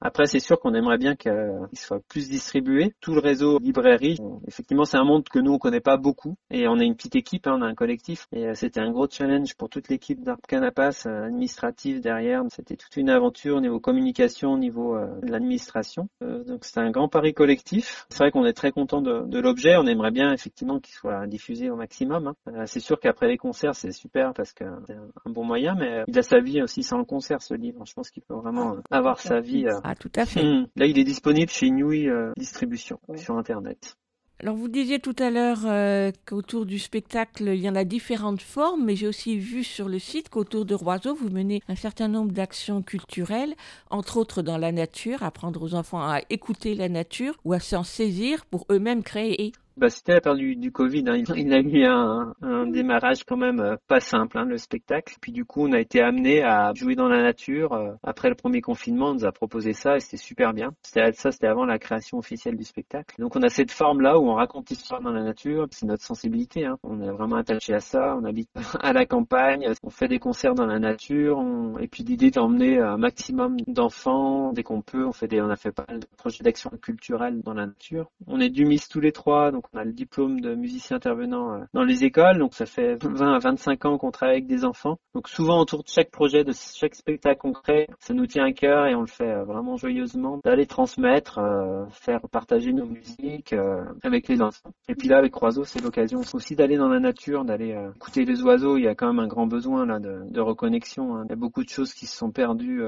Après, c'est sûr qu'on aimerait bien qu'il soit plus distribué. Tout le réseau librairie, effectivement, c'est un monde que nous on connaît pas beaucoup, et on a une petite équipe, hein, on a un collectif, et euh, c'était un gros challenge pour toute l'équipe d'Art Canapas euh, administrative derrière. C'était toute une aventure au niveau communication, au niveau de l'administration. donc c'est un grand pari collectif. C'est vrai qu'on est très content de, de l'objet. On aimerait bien effectivement qu'il soit diffusé au maximum Hein. Euh, c'est sûr qu'après les concerts, c'est super parce que c'est un bon moyen, mais il a sa vie aussi sans le concert, ce livre. Je pense qu'il peut vraiment ah, avoir sa vie. Euh. Ah, tout à fait. Hum. Là, il est disponible chez Inouï euh, Distribution sur Internet. Alors vous disiez tout à l'heure qu'autour du spectacle, il y en a différentes formes, mais j'ai aussi vu sur le site qu'autour de Roiseau, vous menez un certain nombre d'actions culturelles, entre autres dans la nature, apprendre aux enfants à écouter la nature ou à s'en saisir pour eux-mêmes créer bah, c'était la période du, du Covid. Hein. Il, a eu un, un, démarrage quand même euh, pas simple, hein, le spectacle. Puis du coup, on a été amené à jouer dans la nature. Euh, après le premier confinement, on nous a proposé ça et c'était super bien. C'était ça, c'était avant la création officielle du spectacle. Donc on a cette forme-là où on raconte l'histoire dans la nature. C'est notre sensibilité. Hein. On est vraiment attaché à ça. On habite à la campagne. On fait des concerts dans la nature. Et puis l'idée d'emmener un maximum d'enfants dès qu'on peut. On fait des, on a fait pas mal de projets d'action culturelle dans la nature. On est du Miss tous les trois. Donc on a le diplôme de musicien intervenant euh, dans les écoles, donc ça fait 20 à 25 ans qu'on travaille avec des enfants. Donc souvent autour de chaque projet, de chaque spectacle qu'on crée, ça nous tient à cœur et on le fait euh, vraiment joyeusement d'aller transmettre, euh, faire partager nos musiques avec les enfants. Et puis là avec Croiseau, c'est l'occasion aussi d'aller dans la nature, d'aller écouter les oiseaux. Il y a quand même un grand besoin là de, de reconnexion. Hein. Il y a beaucoup de choses qui se sont perdues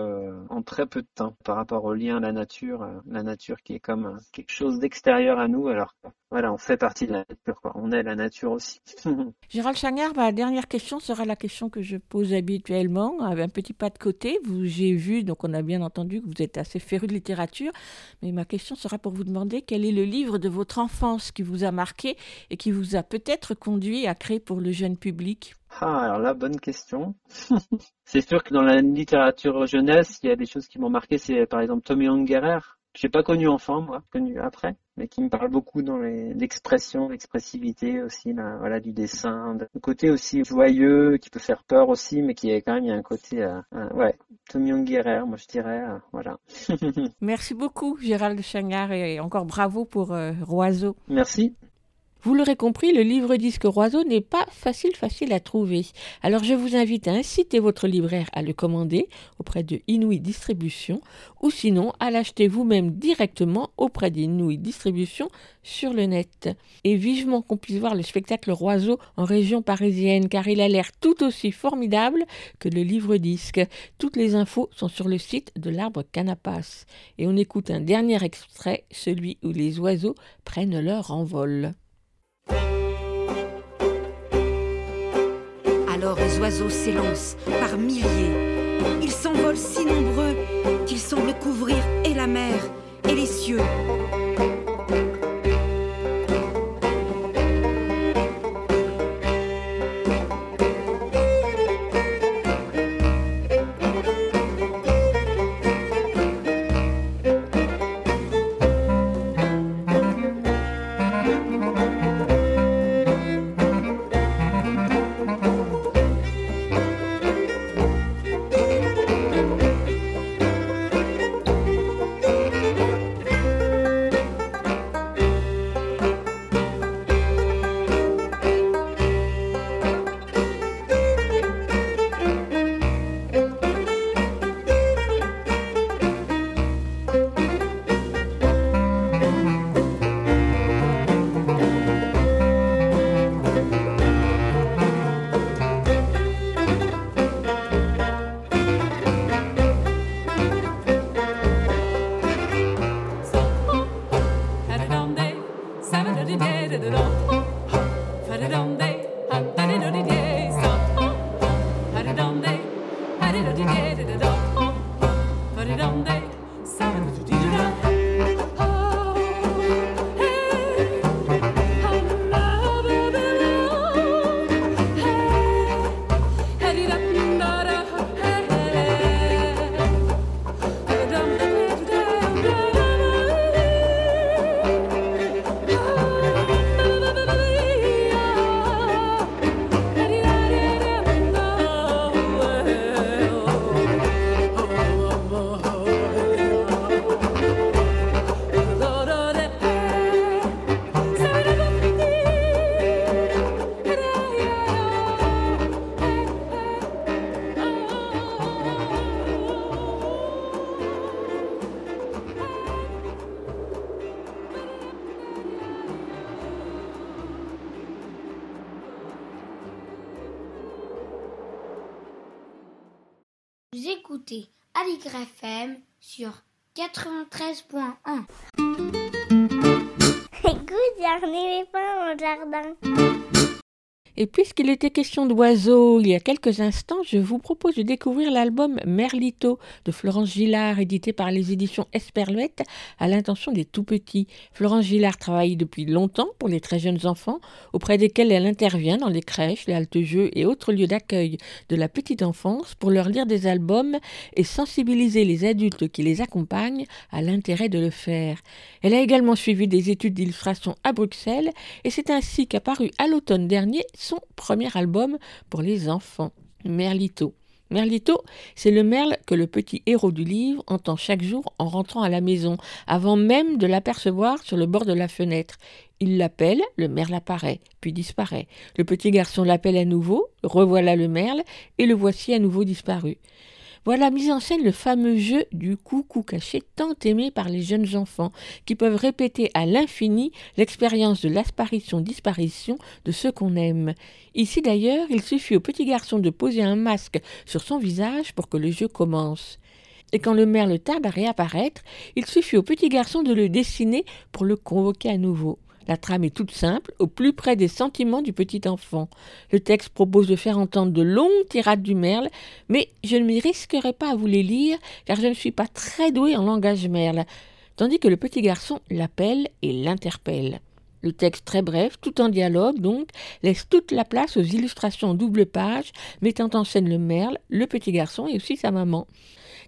en très peu de temps par rapport au lien à la nature, la nature qui est comme quelque chose d'extérieur à nous alors voilà, fait partie de la nature, quoi. on est la nature aussi. Gérald Changard, ma dernière question sera la question que je pose habituellement, avec un petit pas de côté. Vous, j'ai vu, donc on a bien entendu que vous êtes assez féru de littérature, mais ma question sera pour vous demander quel est le livre de votre enfance qui vous a marqué et qui vous a peut-être conduit à créer pour le jeune public? Ah, alors là, bonne question. c'est sûr que dans la littérature jeunesse, il y a des choses qui m'ont marqué. C'est par exemple Tommy Ungerer, j'ai pas connu enfant, moi, connu après mais qui me parle beaucoup dans l'expression, l'expressivité aussi, voilà, du dessin, le côté aussi joyeux qui peut faire peur aussi, mais qui est quand même il y a un côté, euh, euh, ouais, Tommy Guerrer, moi je dirais, euh, voilà. Merci beaucoup Gérald Changard et encore bravo pour Roiseau. Merci. Vous l'aurez compris, le livre-disque Roiseau n'est pas facile facile à trouver. Alors je vous invite à inciter votre libraire à le commander auprès de Inuit Distribution ou sinon à l'acheter vous-même directement auprès d'Inuit Distribution sur le net. Et vivement qu'on puisse voir le spectacle Roiseau en région parisienne car il a l'air tout aussi formidable que le livre-disque. Toutes les infos sont sur le site de l'arbre Canapas. Et on écoute un dernier extrait, celui où les oiseaux prennent leur envol. Alors les oiseaux s'élancent par milliers. Ils s'envolent si nombreux qu'ils semblent couvrir et la mer et les cieux. Était question d'oiseaux il y a quelques instants, je vous propose de découvrir l'album Merlito de Florence Gillard, édité par les éditions Esperluette à l'intention des tout petits. Florence Gillard travaille depuis longtemps pour les très jeunes enfants, auprès desquels elle intervient dans les crèches, les haltes-jeux et autres lieux d'accueil de la petite enfance pour leur lire des albums et sensibiliser les adultes qui les accompagnent à l'intérêt de le faire. Elle a également suivi des études d'illustration à Bruxelles et c'est ainsi qu'apparu à l'automne dernier son premier album pour les enfants, Merlito. Merlito, c'est le merle que le petit héros du livre entend chaque jour en rentrant à la maison, avant même de l'apercevoir sur le bord de la fenêtre. Il l'appelle, le merle apparaît, puis disparaît. Le petit garçon l'appelle à nouveau, revoilà le merle, et le voici à nouveau disparu. Voilà mise en scène le fameux jeu du coucou caché tant aimé par les jeunes enfants, qui peuvent répéter à l'infini l'expérience de l'apparition-disparition de ceux qu'on aime. Ici d'ailleurs, il suffit au petit garçon de poser un masque sur son visage pour que le jeu commence. Et quand le merle tarde à réapparaître, il suffit au petit garçon de le dessiner pour le convoquer à nouveau. La trame est toute simple, au plus près des sentiments du petit enfant. Le texte propose de faire entendre de longues tirades du merle, mais je ne m'y risquerai pas à vous les lire, car je ne suis pas très douée en langage merle, tandis que le petit garçon l'appelle et l'interpelle. Le texte très bref, tout en dialogue donc, laisse toute la place aux illustrations double page, mettant en scène le merle, le petit garçon et aussi sa maman.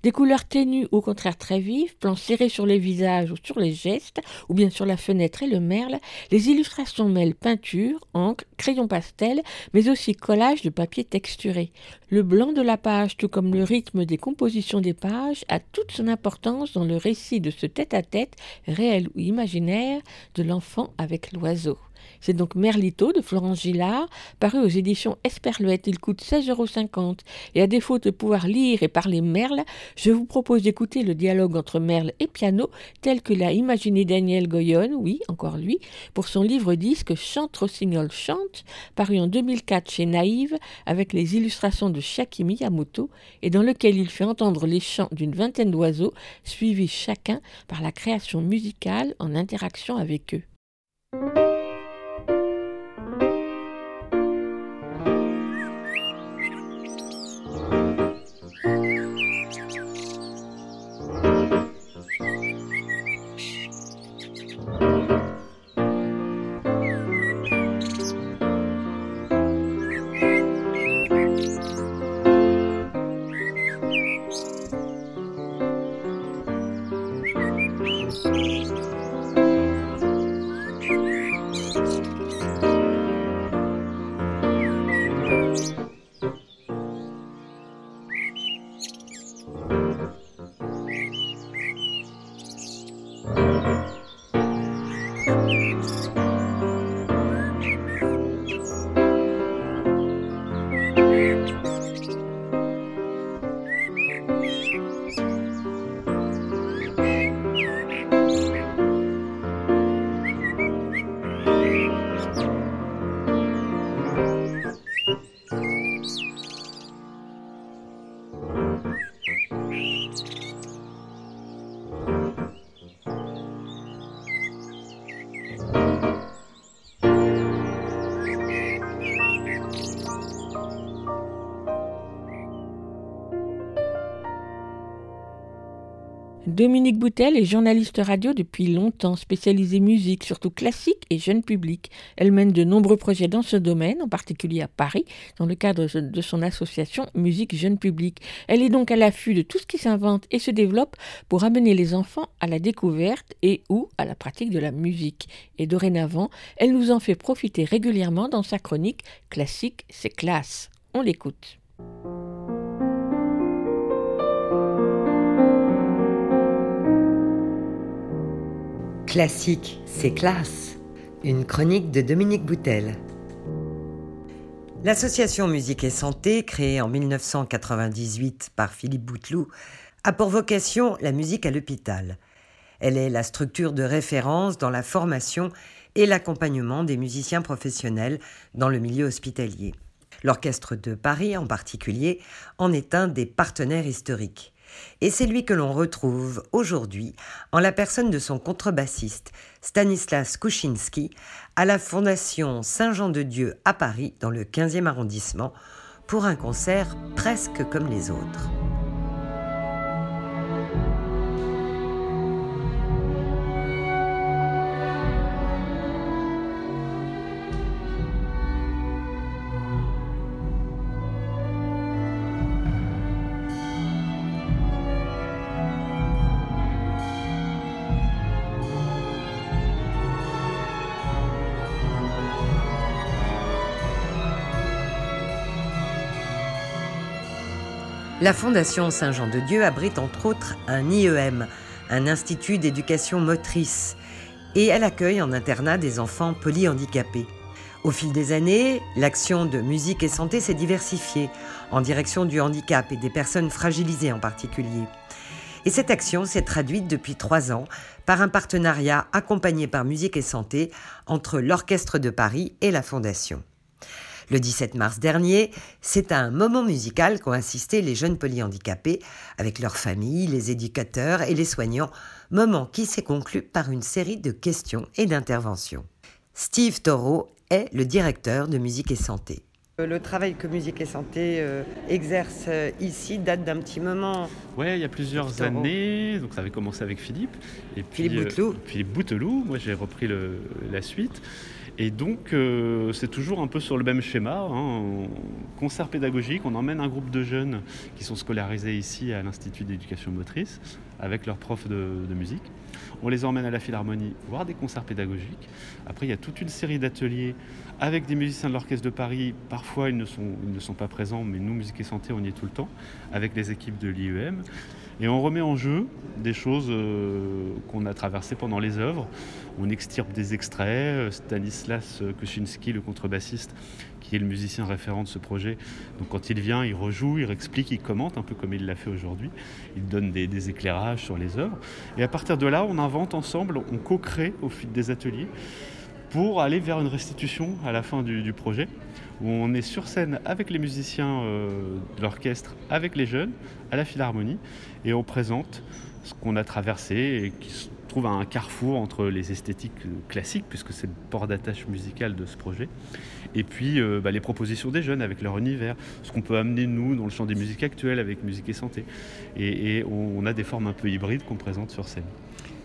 Des couleurs ténues, au contraire très vives, plans serrés sur les visages ou sur les gestes, ou bien sur la fenêtre et le merle, les illustrations mêlent peinture, encre, crayon pastel, mais aussi collage de papier texturé. Le blanc de la page, tout comme le rythme des compositions des pages, a toute son importance dans le récit de ce tête-à-tête, réel ou imaginaire, de l'enfant avec l'oiseau. C'est donc Merlito de Florence Gillard, paru aux éditions Esperluette. Il coûte 16,50 euros. Et à défaut de pouvoir lire et parler Merle, je vous propose d'écouter le dialogue entre Merle et piano, tel que l'a imaginé Daniel Goyon, oui, encore lui, pour son livre-disque Chante Rossignol Chante, paru en 2004 chez Naïve, avec les illustrations de Shaki Miyamoto, et dans lequel il fait entendre les chants d'une vingtaine d'oiseaux, suivis chacun par la création musicale en interaction avec eux. Dominique Boutel est journaliste radio depuis longtemps, spécialisée musique, surtout classique et jeune public. Elle mène de nombreux projets dans ce domaine, en particulier à Paris, dans le cadre de son association Musique Jeune Public. Elle est donc à l'affût de tout ce qui s'invente et se développe pour amener les enfants à la découverte et ou à la pratique de la musique. Et dorénavant, elle nous en fait profiter régulièrement dans sa chronique Classique, c'est classe. On l'écoute. Classique, c'est classe. Une chronique de Dominique Boutel. L'association Musique et Santé, créée en 1998 par Philippe Bouteloup, a pour vocation la musique à l'hôpital. Elle est la structure de référence dans la formation et l'accompagnement des musiciens professionnels dans le milieu hospitalier. L'Orchestre de Paris en particulier en est un des partenaires historiques. Et c'est lui que l'on retrouve aujourd'hui en la personne de son contrebassiste Stanislas Kuczynski à la Fondation Saint-Jean-de-Dieu à Paris dans le 15e arrondissement pour un concert presque comme les autres. La Fondation Saint-Jean-de-Dieu abrite entre autres un IEM, un institut d'éducation motrice, et elle accueille en internat des enfants polyhandicapés. Au fil des années, l'action de musique et santé s'est diversifiée en direction du handicap et des personnes fragilisées en particulier. Et cette action s'est traduite depuis trois ans par un partenariat accompagné par Musique et Santé entre l'Orchestre de Paris et la Fondation. Le 17 mars dernier, c'est à un moment musical qu'ont assisté les jeunes polyhandicapés avec leurs familles, les éducateurs et les soignants, moment qui s'est conclu par une série de questions et d'interventions. Steve Taureau est le directeur de Musique et Santé. Le travail que Musique et Santé euh, exerce euh, ici date d'un petit moment. Oui, il y a plusieurs années. Donc ça avait commencé avec Philippe. Et puis, Philippe Bouteloup. Euh, Philippe Bouteloup. Moi, j'ai repris la suite. Et donc, euh, c'est toujours un peu sur le même schéma. Hein. Concert pédagogique, on emmène un groupe de jeunes qui sont scolarisés ici à l'Institut d'éducation motrice avec leurs profs de, musique. On les emmène à la Philharmonie voir des concerts pédagogiques. Après, il y a toute une série d'ateliers avec des musiciens de l'Orchestre de Paris. Parfois, ils ne, sont, ils ne sont pas présents, mais nous, Musique et Santé, on y est tout le temps, avec les équipes de l'IEM. Et on remet en jeu des choses euh, qu'on a traversées pendant les œuvres. On extirpe des extraits. Stanislas Kuczynski, le contrebassiste, qui est le musicien référent de ce projet, donc quand il vient, il rejoue, il explique, il commente, un peu comme il l'a fait aujourd'hui. Il donne des, éclairages sur les œuvres. Et à partir de là, on invente ensemble, on co-crée au fil des ateliers pour aller vers une restitution à la fin du, projet, où on est sur scène avec les musiciens euh, de l'orchestre, avec les jeunes, à la Philharmonie, et on présente ce qu'on a traversé et qui se trouve à un carrefour entre les esthétiques classiques, puisque c'est le port d'attache musical de ce projet, et puis euh, bah, les propositions des jeunes avec leur univers, ce qu'on peut amener nous dans le champ des musiques actuelles avec musique et santé. Et, on a des formes un peu hybrides qu'on présente sur scène.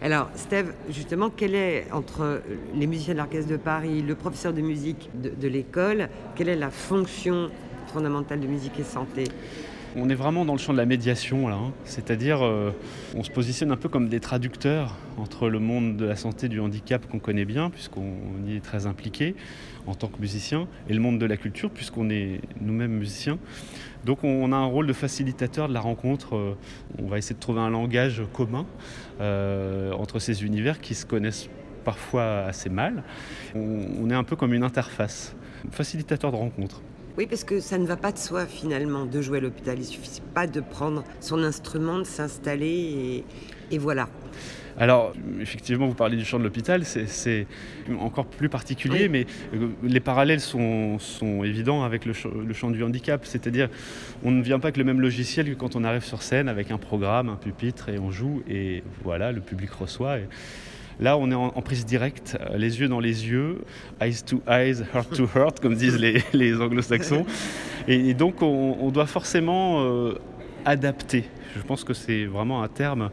Alors, Steve, justement, quelle est, entre les musiciens de l'Orchestre de Paris, le professeur de musique de, l'école, quelle est la fonction fondamentale de musique et santé? On est vraiment dans le champ de la médiation là, hein. c'est-à-dire euh, on se positionne un peu comme des traducteurs entre le monde de la santé du handicap qu'on connaît bien puisqu'on y est très impliqué en tant que musicien et le monde de la culture puisqu'on est nous-mêmes musiciens. Donc on a un rôle de facilitateur de la rencontre. Euh, on va essayer de trouver un langage commun euh, entre ces univers qui se connaissent parfois assez mal. On, est un peu comme une interface, facilitateur de rencontre. Oui, parce que ça ne va pas de soi finalement de jouer à l'hôpital. Il suffit pas de prendre son instrument, de s'installer et, et voilà. Alors, effectivement, vous parlez du champ de l'hôpital, c'est encore plus particulier, mais euh, les parallèles sont, évidents avec le, champ du handicap. C'est-à-dire, on ne vient pas avec le même logiciel que quand on arrive sur scène avec un programme, un pupitre, et on joue, et voilà, le public reçoit. Là, on est en, prise directe, euh, les yeux dans les yeux, eyes to eyes, heart to heart, comme disent les, anglo-saxons. Et, donc, on, doit forcément euh, adapter. Je pense que c'est vraiment un terme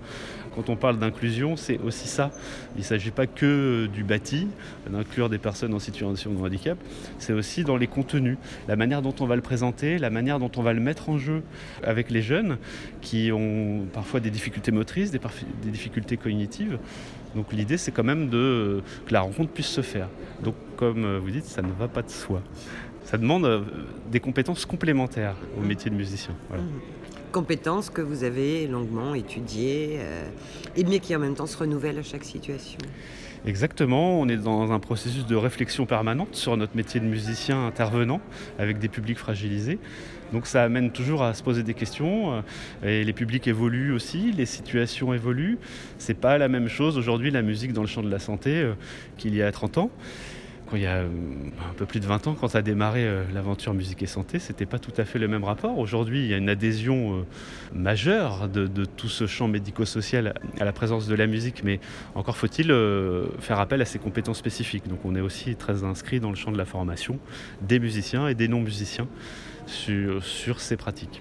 Quand on parle d'inclusion, c'est aussi ça. Il ne s'agit pas que du bâti, d'inclure des personnes en situation de handicap, c'est aussi dans les contenus, la manière dont on va le présenter, la manière dont on va le mettre en jeu avec les jeunes qui ont parfois des difficultés motrices, des difficultés cognitives. Donc l'idée, c'est quand même de, que la rencontre puisse se faire. Donc comme vous dites, ça ne va pas de soi. Ça demande euh, des compétences complémentaires au métier de musicien. Voilà. Mmh. Compétences que vous avez longuement étudiées, euh, et mais qui en même temps se renouvellent à chaque situation. Exactement, on est dans un processus de réflexion permanente sur notre métier de musicien intervenant avec des publics fragilisés. Donc ça amène toujours à se poser des questions. euh, Et les publics évoluent aussi, les situations évoluent. C'est pas la même chose aujourd'hui la musique dans le champ de la santé euh, qu'il y a 30 ans. Il y a euh, un peu plus de 20 ans, quand a démarré euh, l'aventure musique et santé, c'était pas tout à fait le même rapport. Aujourd'hui, il y a une adhésion euh, majeure de, tout ce champ médico-social à la présence de la musique, mais encore faut-il faire appel à ses compétences spécifiques. Donc on est aussi très inscrit dans le champ de la formation des musiciens et des non-musiciens sur ces pratiques.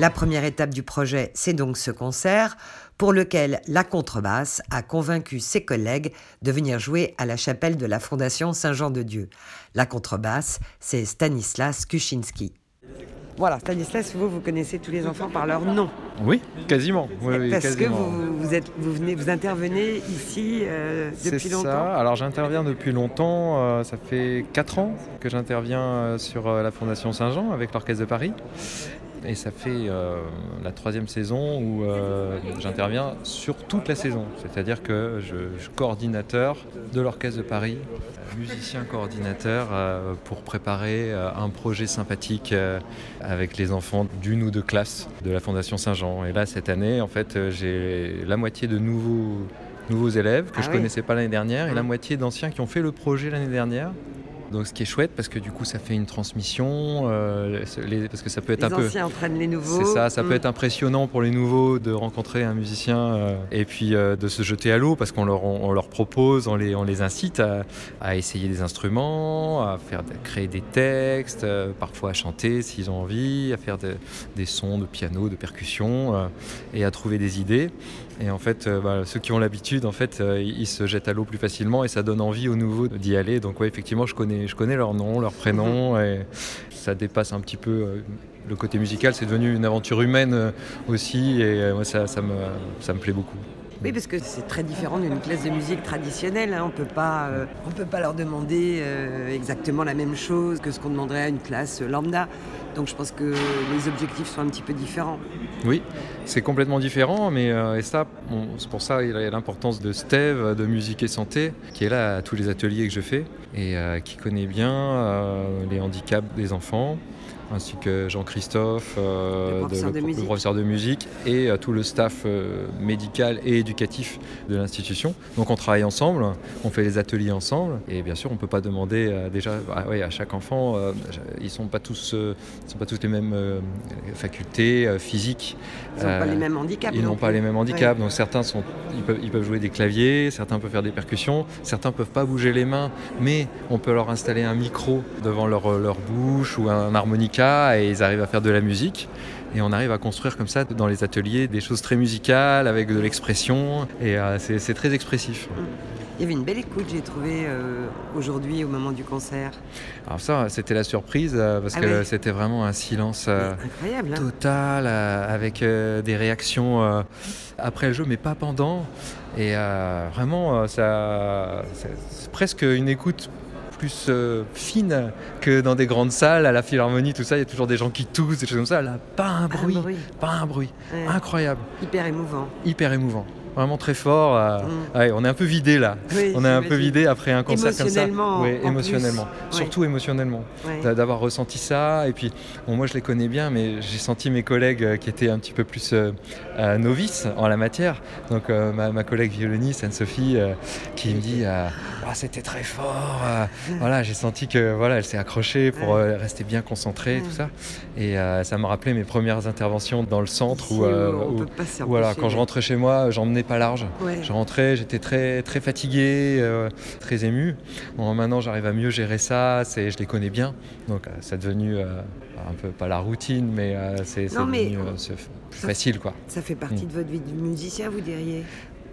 La première étape du projet, c'est donc ce concert, pour lequel la contrebasse a convaincu ses collègues de venir jouer à la chapelle de la Fondation Saint-Jean-de-Dieu. La contrebasse, c'est Stanislas Kuczynski. Voilà, Stanislas, vous, vous connaissez tous les enfants par leur nom. Oui, quasiment. Oui, oui, Parce quasiment. que vous, vous, êtes, vous, venez, vous intervenez ici euh, C'est depuis longtemps. ça. Alors j'interviens depuis longtemps. euh, ça fait 4 ans que j'interviens euh, sur euh, la Fondation Saint-Jean avec l'Orchestre de Paris. Et ça fait euh, la troisième saison où euh, j'interviens sur toute la saison. C'est-à-dire que je, je suis coordinateur de l'Orchestre de Paris, euh, musicien coordinateur euh, pour préparer un projet sympathique avec les enfants d'une ou deux classes de la Fondation Saint-Jean. Et là, cette année, en fait, j'ai la moitié de nouveaux, nouveaux élèves que Ah je oui. connaissais pas l'année dernière et la Mhm. moitié d'anciens qui ont fait le projet l'année dernière. Donc ce qui est chouette parce que du coup ça fait une transmission, euh, les- parce que ça peut être Les un peu... anciens entraînent les nouveaux. C'est ça, ça peut Mm. être impressionnant pour les nouveaux de rencontrer un musicien euh, et puis euh, de se jeter à l'eau parce qu'on leur, on, on leur propose, on les, on les incite à, à essayer des instruments, à faire, à créer des textes, euh, parfois à chanter s'ils ont envie, à faire de- des sons de piano, de percussion euh, et à trouver des idées. Et en fait, euh, bah, ceux qui ont l'habitude, en fait, euh, ils se jettent à l'eau plus facilement et ça donne envie aux nouveaux d'y aller. Donc ouais, effectivement, je connais, je connais leur nom, leur prénom et ça dépasse un petit peu euh, le côté musical. C'est devenu une aventure humaine aussi et moi, ça, ça, me, ça me plaît beaucoup. Oui, parce que c'est très différent d'une classe de musique traditionnelle. hein. On peut euh, peut pas leur demander euh, exactement la même chose que ce qu'on demanderait à une classe lambda. Donc je pense que les objectifs sont un petit peu différents. Oui, c'est complètement différent, mais euh, et ça, c'est pour ça il y a l'importance de Steve, de Musique et Santé, qui est là à tous les ateliers que je fais et qui connaît bien les handicaps des enfants, ainsi que Jean-Christophe, euh, Le professeur de le musique. professeur de musique, et euh, tout le staff euh, médical et éducatif de l'institution. Donc on travaille ensemble, on fait les ateliers ensemble, et bien sûr on ne peut pas demander déjà ah ouais, à chaque enfant, ils sont pas tous, sont pas tous les mêmes facultés physiques. Ils n'ont pas les mêmes handicaps. Ils non n'ont pas les mêmes handicaps, Ouais. donc certains sont, ils peuvent, ils peuvent jouer des claviers, certains peuvent faire des percussions, certains peuvent pas bouger les mains, mais on peut leur installer un micro devant leur, leur bouche ou un harmonica et ils arrivent à faire de la musique. Et on arrive à construire comme ça dans les ateliers des choses très musicales avec de l'expression et euh, c'est très expressif. Il y avait une belle écoute, j'ai trouvé euh, aujourd'hui au moment du concert. Alors ça, c'était la surprise euh, parce Ah que c'était vraiment un silence euh, Incroyable. hein. total avec des réactions après le jeu, mais pas pendant. Et vraiment, ça, c'est presque une écoute plus euh, fine que dans des grandes salles, à la philharmonie, tout ça. Il y a toujours des gens qui toussent, des choses comme ça. Là, pas un bruit, bruit. pas un bruit. Ouais. Incroyable, Hyper émouvant. hyper émouvant. Vraiment très fort. euh, Mm. ouais, on est un peu vidé là. Oui, on est un peu vidé après un concert comme ça. Émotionnellement, Ouais, en émotionnellement. plus. Surtout émotionnellement. Ouais. D'avoir ressenti ça. Et puis, bon, moi je les connais bien, mais j'ai senti mes collègues euh, qui étaient un petit peu plus euh, novices en la matière. Donc euh, ma, ma collègue violoniste, Anne-Sophie, euh, qui me dit Ah, c'était très fort. voilà, j'ai senti que voilà, elle s'est accrochée pour rester bien concentrée, tout ça. Et ça m'a rappelé mes premières interventions dans le centre Ici, où, où où- s'empêcher voilà, quand je rentrais chez moi, j'emmenais pas large. Ouais. Je rentrais, j'étais très très fatigué, euh, très ému. Bon, maintenant, j'arrive à mieux gérer ça. C'est, je les connais bien, donc euh, c'est devenu euh, un peu pas la routine, mais euh, c'est, devenu plus ça- facile, quoi. Ça fait partie Mm. de votre vie de musicien, vous diriez?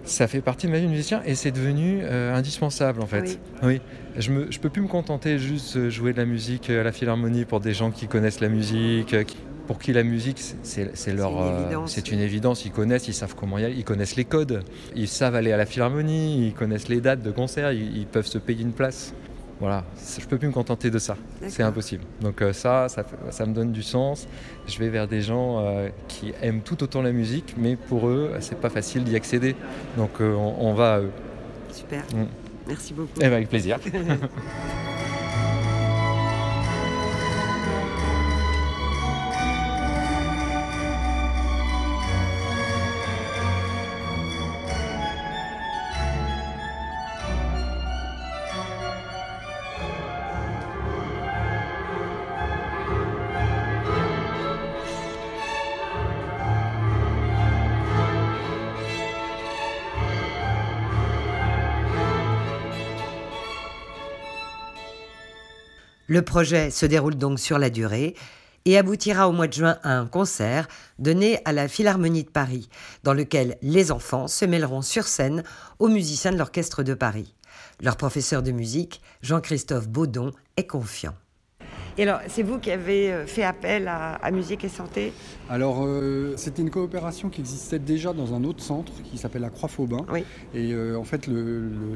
Ça fait partie de ma vie de musicien et c'est devenu euh, indispensable en fait. Oui. Oui. Je ne je peux plus me contenter juste de jouer de la musique à la philharmonie pour des gens qui connaissent la musique, qui- pour qui la musique c'est- leur une euh, évidence. c'est une évidence. Ils connaissent, ils savent comment y aller, ils connaissent les codes, ils savent aller à la philharmonie, ils connaissent les dates de concert, ils, ils peuvent se payer une place. Voilà, je peux plus me contenter de ça. C'est impossible. Donc euh, ça, ça, ça me donne du sens. Je vais vers des gens euh, qui aiment tout autant la musique, mais pour eux, c'est pas facile d'y accéder. Donc euh, on, on va à eux. Super. Mm. Merci beaucoup. Eh ben, avec plaisir. Le projet se déroule donc sur la durée et aboutira au mois de juin à un concert donné à la Philharmonie de Paris, dans lequel les enfants se mêleront sur scène aux musiciens de l'Orchestre de Paris. Leur professeur de musique, Jean-Christophe Baudon, est confiant. Et alors, c'est vous qui avez euh, fait appel à, à Musique et Santé Alors, euh, c'était une coopération qui existait déjà dans un autre centre qui s'appelle la Croix-Faubin. Et euh, en fait,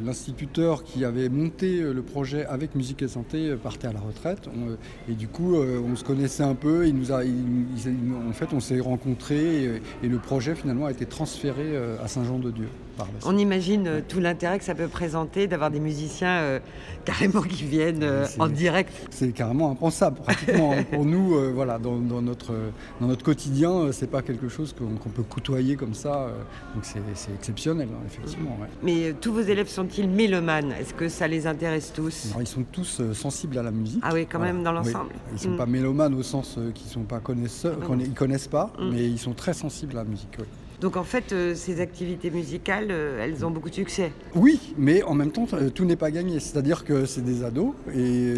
l'instituteur qui avait monté le projet avec Musique et Santé partait à la retraite. On, et du coup, on se connaissait un peu. Il nous a, il- il- en fait, on s'est rencontrés et, et le projet finalement a été transféré à Saint-Jean-de-Dieu. Par la On imagine euh, tout l'intérêt que ça peut présenter d'avoir des musiciens euh, carrément qui viennent euh, C'est- en direct. C'est carrément impensable, pratiquement. hein. Pour nous, euh, voilà, dans, dans notre, dans notre quotidien, euh, c'est pas quelque chose qu'on peut côtoyer comme ça. euh, donc c'est exceptionnel, hein, effectivement. ouais. Mais euh, tous vos élèves sont-ils mélomanes? Est-ce que ça les intéresse tous? Alors, ils sont tous euh, sensibles à la musique. Ah oui, quand même, dans Oui. l'ensemble. Ils sont Mm. pas mélomanes au sens euh, qu'ils sont pas connaisseurs, Ah ils connaissent pas, Mm. mais ils sont très sensibles à la musique. oui. Donc en fait, euh, ces activités musicales, euh, elles ont beaucoup de succès. Oui, mais en même temps, euh, tout n'est pas gagné. C'est-à-dire que c'est des ados et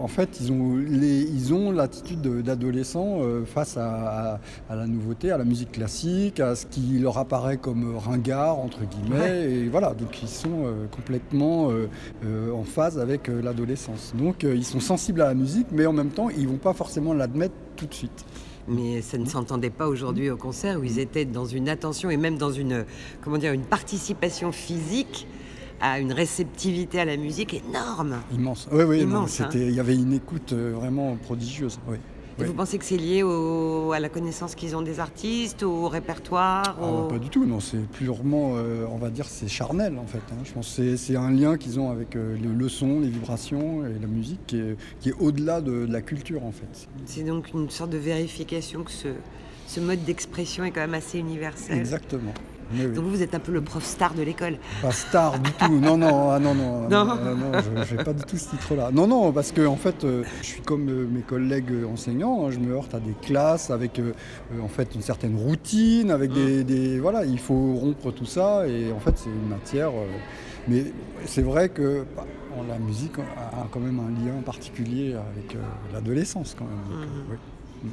en fait, ils ont les- ils ont l'attitude de- d'adolescents face à, à- à la nouveauté, à la musique classique, à ce qui leur apparaît comme ringard entre guillemets. Ouais. Et voilà, donc ils sont complètement en phase avec l'adolescence. Donc ils sont sensibles à la musique, mais en même temps, ils vont pas forcément l'admettre tout de suite. Mais ça ne s'entendait pas aujourd'hui au concert où ils étaient dans une attention et même dans une, comment dire, une participation physique à une réceptivité à la musique énorme. Immense. Oui, oui, non, Immense, hein. il y avait une écoute euh, vraiment prodigieuse. Oui. Et Oui. vous pensez que c'est lié au- à la connaissance qu'ils ont des artistes, au répertoire Ah, au- Pas du tout, non, c'est purement, euh, on va dire, c'est charnel en fait. hein. Je pense que c'est- c'est un lien qu'ils ont avec euh, le, le son, les vibrations et la musique qui est, qui est au-delà de, de la culture en fait. C'est donc une sorte de vérification que ce, ce mode d'expression est quand même assez universel. Exactement. Oui, oui. Donc vous, vous êtes un peu le prof star de l'école. Pas star du tout, non, non, ah, non, non, Non. ah, non, je n'ai pas du tout ce titre-là. Non, non, parce que en fait, euh, je suis comme euh, mes collègues euh, enseignants, hein, je me heurte à des classes avec euh, euh, en fait une certaine routine, avec Mmh. des, des- voilà, il faut rompre tout ça et en fait c'est une matière. euh, mais c'est vrai que bah, la musique a quand même un lien particulier avec euh, l'adolescence quand même. donc, euh, oui.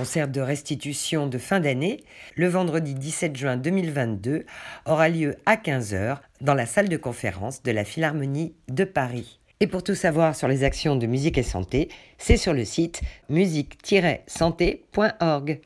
Concert de restitution de fin d'année, le vendredi 17 juin 2022, aura lieu à 15h dans la salle de conférence de la Philharmonie de Paris. Et pour tout savoir sur les actions de musique et santé, c'est sur le site musique-santé.org.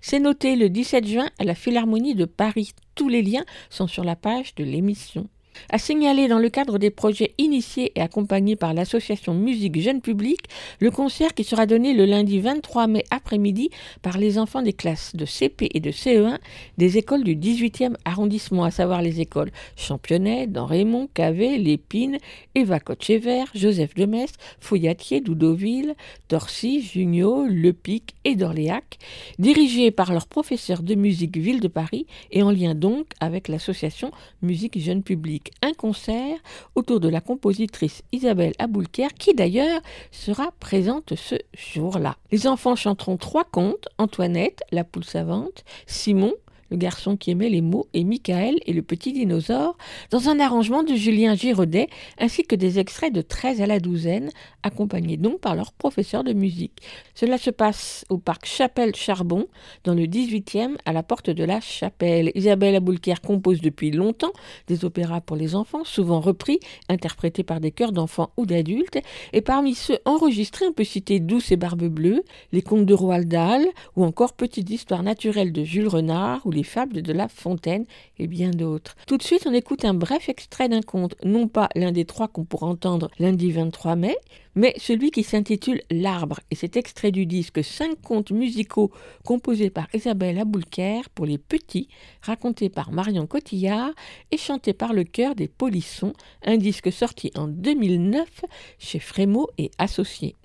C'est noté le 17 juin à la Philharmonie de Paris. Tous les liens sont sur la page de l'émission. À signaler dans le cadre des projets initiés et accompagnés par l'association Musique Jeune Public, le concert qui sera donné le lundi 23 mai après-midi par les enfants des classes de CP et de CE1 des écoles du 18e arrondissement, à savoir les écoles Championnet, dans Raymond, Cavé, Lépine, Eva Cochever, Joseph de Metz, Fouillatier, Doudoville, Torcy, Junio, Lepic et d'Orléac, dirigés par leur professeur de musique Ville de Paris et en lien donc avec l'association Musique Jeune Public un concert autour de la compositrice Isabelle Aboulker, qui d'ailleurs sera présente ce jour-là. Les enfants chanteront trois contes, Antoinette, la poule savante, Simon, le garçon qui aimait les mots, et Michael et le petit dinosaure, dans un arrangement de Julien Giraudet, ainsi que des extraits de 13 à la douzaine, accompagnés donc par leur professeur de musique. Cela se passe au parc Chapelle-Charbon, dans le 18e, à la porte de la Chapelle. Isabelle Aboulker compose depuis longtemps des opéras pour les enfants, souvent repris, interprétés par des chœurs d'enfants ou d'adultes, et parmi ceux enregistrés, on peut citer Douce et Barbe Bleue, Les Contes de Roald Dahl, ou encore Petites histoires naturelles de Jules Renard, ou Les fables de La Fontaine, et bien d'autres. Tout de suite, on écoute un bref extrait d'un conte, non pas l'un des trois qu'on pourra entendre lundi 23 mai, mais celui qui s'intitule L'arbre, et cet extrait du disque Cinq contes musicaux composés par Isabelle Aboulker pour les petits, racontés par Marion Cotillard et chantés par le chœur des Polissons, un disque sorti en 2009 chez Frémaux et Associés.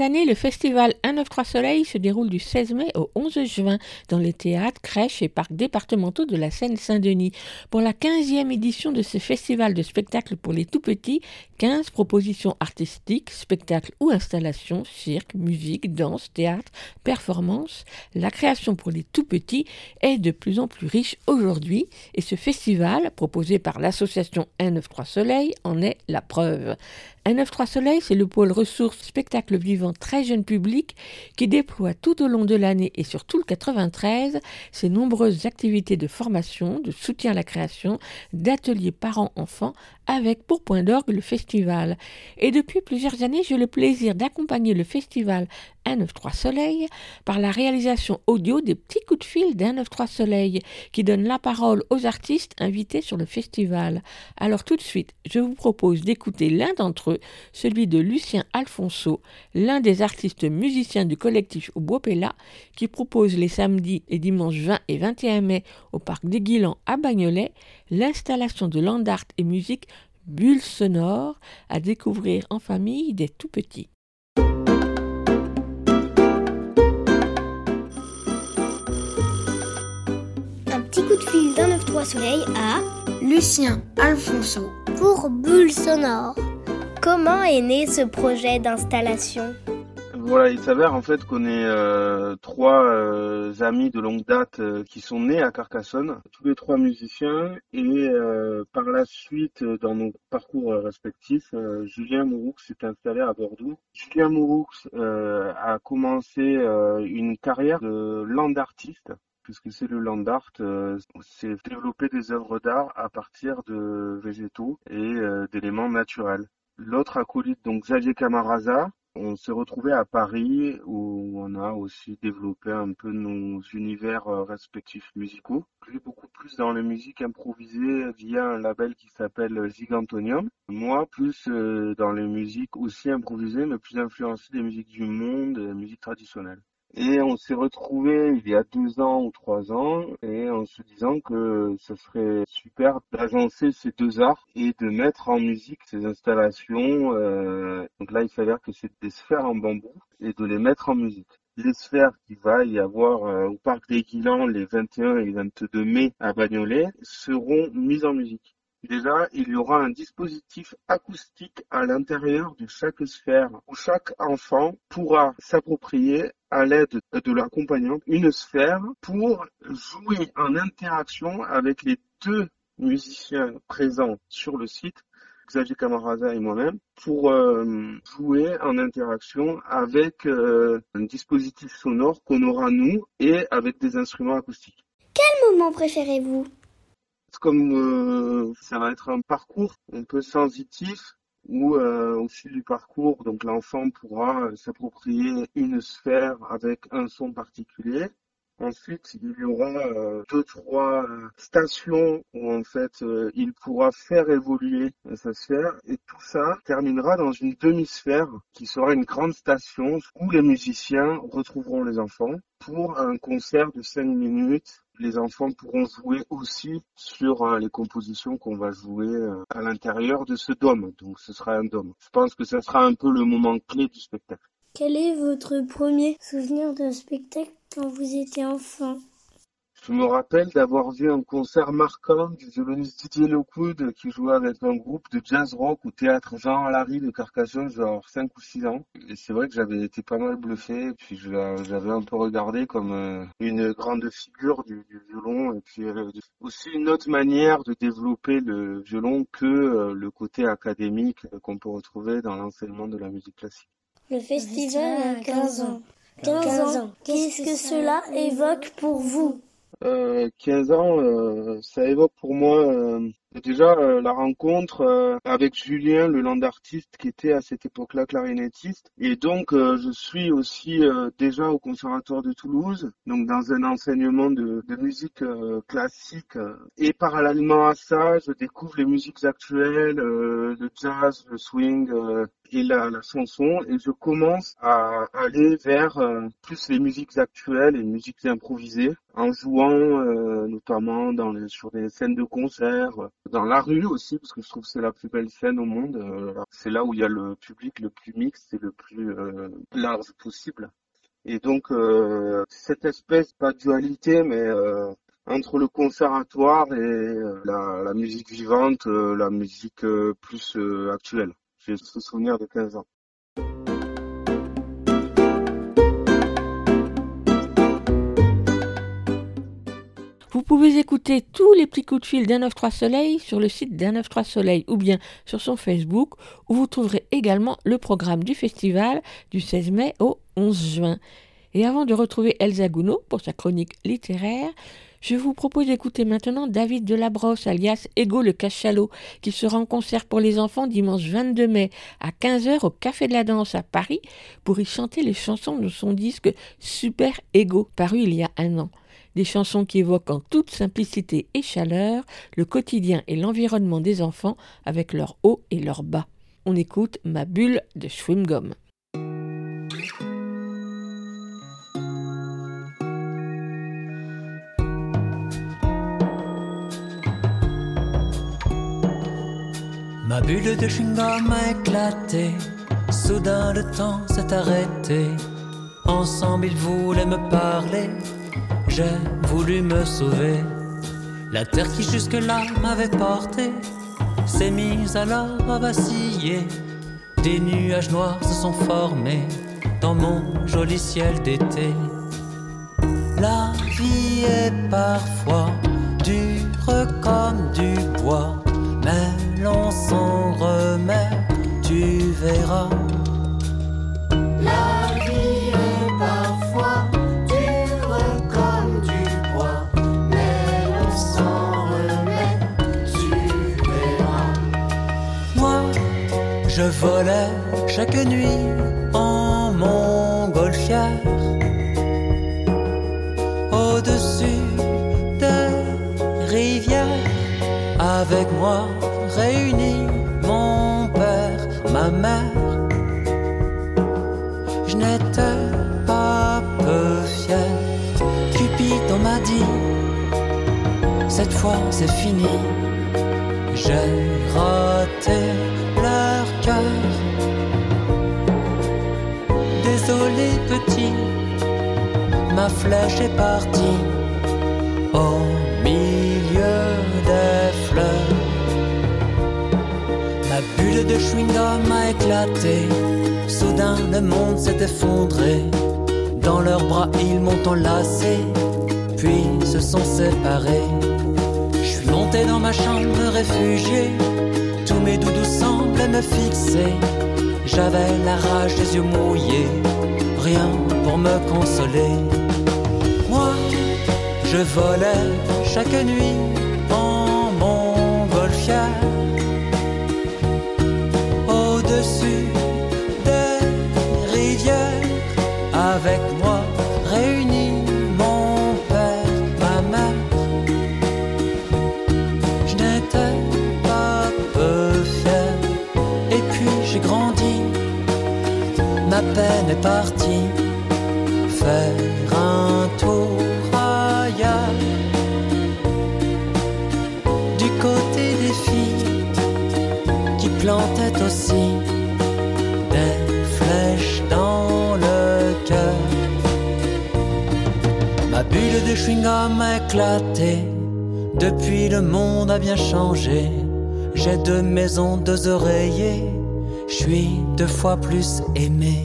Cette année, le festival 193 Soleil se déroule du 16 mai au 11 juin dans les théâtres, crèches et parcs départementaux de la Seine-Saint-Denis. Pour la 15e édition de ce festival de spectacles pour les tout-petits, 15 propositions artistiques, spectacles ou installations, cirque, musique, danse, théâtre, performance. La création pour les tout-petits est de plus en plus riche aujourd'hui et ce festival, proposé par l'association 193 Soleil, en est la preuve. 193 Soleil, c'est le pôle ressources spectacle vivant très jeune public qui déploie tout au long de l'année et sur tout le 93 ses nombreuses activités de formation, de soutien à la création, d'ateliers parents-enfants avec pour point d'orgue le festival. Et depuis plusieurs années, j'ai le plaisir d'accompagner le festival 193 Soleil par la réalisation audio des petits coups de fil d'193 Soleil qui donne la parole aux artistes invités sur le festival. Alors tout de suite, je vous propose d'écouter l'un d'entre eux, celui de Lucien Alfonso, l'un des artistes musiciens du collectif au Bois-Pella, qui propose les samedis et dimanches 20 et 21 mai au parc des Guilans à Bagnolet l'installation de land art et musique Bulle sonore à découvrir en famille des tout petits. Un petit coup de fil d'un 9-3 soleil à Lucien Alfonso pour Bulle Sonore. Comment est né ce projet d'installation? Voilà, il s'avère en fait qu'on est euh, trois euh, amis de longue date euh, qui sont nés à Carcassonne, tous les trois musiciens, et euh, par la suite, euh, dans nos parcours euh, respectifs, Julien Mouroux s'est installé à Bordeaux. Julien Mouroux a commencé une carrière de land artiste. Puisque c'est le land art, euh, c'est développer des œuvres d'art à partir de végétaux et euh, d'éléments naturels. L'autre acolyte, donc Xavier Camarasa, on s'est retrouvé à Paris où on a aussi développé un peu nos univers euh, respectifs musicaux. Lui beaucoup plus dans les musiques improvisées via un label qui s'appelle Gigantonium. Moi plus euh, dans les musiques aussi improvisées mais plus influencées des musiques du monde, des musiques traditionnelles. Et on s'est retrouvé il y a deux ans ou trois ans et en se disant que ce serait super d'agencer ces deux arts et de mettre en musique ces installations. euh, donc là, il s'avère que c'est des sphères en bambou et de les mettre en musique. Les sphères qu'il va y avoir euh, au parc des Guilans les 21 et 22 mai à Bagnolet seront mises en musique. Déjà, il y aura un dispositif acoustique à l'intérieur de chaque sphère où chaque enfant pourra s'approprier à l'aide de l'accompagnant une sphère pour jouer en interaction avec les deux musiciens présents sur le site, Xavier Camarasa et moi-même, pour euh, jouer en interaction avec euh, un dispositif sonore qu'on aura nous et avec des instruments acoustiques. Quel moment préférez-vous? Comme euh, ça va être un parcours un peu sensitif où euh, au fil du parcours, donc l'enfant pourra euh, s'approprier une sphère avec un son particulier. Ensuite, il y aura euh, deux, trois euh, stations où en fait euh, il pourra faire évoluer sa sphère et tout ça terminera dans une demi-sphère qui sera une grande station où les musiciens retrouveront les enfants pour un concert de cinq minutes les enfants pourront jouer aussi sur les compositions qu'on va jouer à l'intérieur de ce dôme. Donc ce sera un dôme. Je pense que ce sera un peu le moment clé du spectacle. Quel est votre premier souvenir d'un spectacle quand vous étiez enfant? Je me rappelle d'avoir vu un concert marquant du violoniste Didier Lockwood qui jouait avec un groupe de jazz rock au théâtre Jean Larry de Carcassonne, genre 5 ou 6 ans. Et c'est vrai que j'avais été pas mal bluffé, puis j'avais un peu regardé comme euh, une grande figure du, du violon, et puis euh, aussi une autre manière de développer le violon que euh, le côté académique qu'on peut retrouver dans l'enseignement de la musique classique. Le festival a 15 ans. 15 ans, qu'est-ce que cela évoque pour vous Euh, 15 ans, euh, ça évoque pour moi euh, déjà euh, la rencontre euh, avec Julien, le land artiste qui était à cette époque-là clarinettiste. Et donc, euh, je suis aussi euh, déjà au Conservatoire de Toulouse, donc dans un enseignement de, de musique euh, classique. Et parallèlement à ça, je découvre les musiques actuelles, euh, le jazz, le swing euh, et la, la chanson. Et je commence à aller vers euh, plus les musiques actuelles et musiques improvisées en jouant euh, notamment dans les, sur des scènes de concert, dans la rue aussi, parce que je trouve que c'est la plus belle scène au monde. Euh, c'est là où il y a le public le plus mixte et le plus euh, large possible. Et donc, euh, cette espèce, pas dualité, mais euh, entre le conservatoire et la, la musique vivante, la musique plus actuelle. J'ai ce souvenir de 15 ans. Vous pouvez écouter tous les petits coups de fil d'un 93 Soleil sur le site d'un 93 Soleil ou bien sur son Facebook où vous trouverez également le programme du festival du 16 mai au 11 juin. Et avant de retrouver Elsa Gounod pour sa chronique littéraire, je vous propose d'écouter maintenant David Delabrosse alias Ego le Cachalot qui sera en concert pour les enfants dimanche 22 mai à 15h au Café de la Danse à Paris pour y chanter les chansons de son disque Super Ego paru il y a un an. Des chansons qui évoquent en toute simplicité et chaleur le quotidien et l'environnement des enfants avec leurs hauts et leurs bas. On écoute Ma bulle de chewing-gum. Ma bulle de chewing-gum a éclaté. Soudain le temps s'est arrêté. Ensemble ils voulaient me parler. J'ai voulu me sauver. La terre qui jusque-là m'avait porté s'est mise alors à vaciller. Des nuages noirs se sont formés. dans mon joli ciel d'été. La vie est parfois dure comme du bois, mais l'on s'en remet, tu verras. La vie est parfois dure comme du bois, mais l'on s'en remet, tu verras. Moi, je volais chaque nuit c'est fini. J'ai raté leur cœur. Désolé petit, ma flèche est partie au milieu des fleurs. Ma bulle de chewing-gum a éclaté. Soudain, le monde s'est effondré. Dans leurs bras, ils m'ont enlacé, puis se sont séparés. Monté dans ma chambre, me réfugier. Tous mes doudous semblaient me fixer. J'avais la rage des yeux mouillés, rien pour me consoler. Moi, je volais chaque nuit est partie faire un tour ailleurs. Du côté des filles qui plantaient aussi des flèches dans le cœur. Ma bulle de chewing-gum a éclaté. Depuis le monde a bien changé. J'ai deux maisons, deux oreillers. Je suis deux fois plus aimé.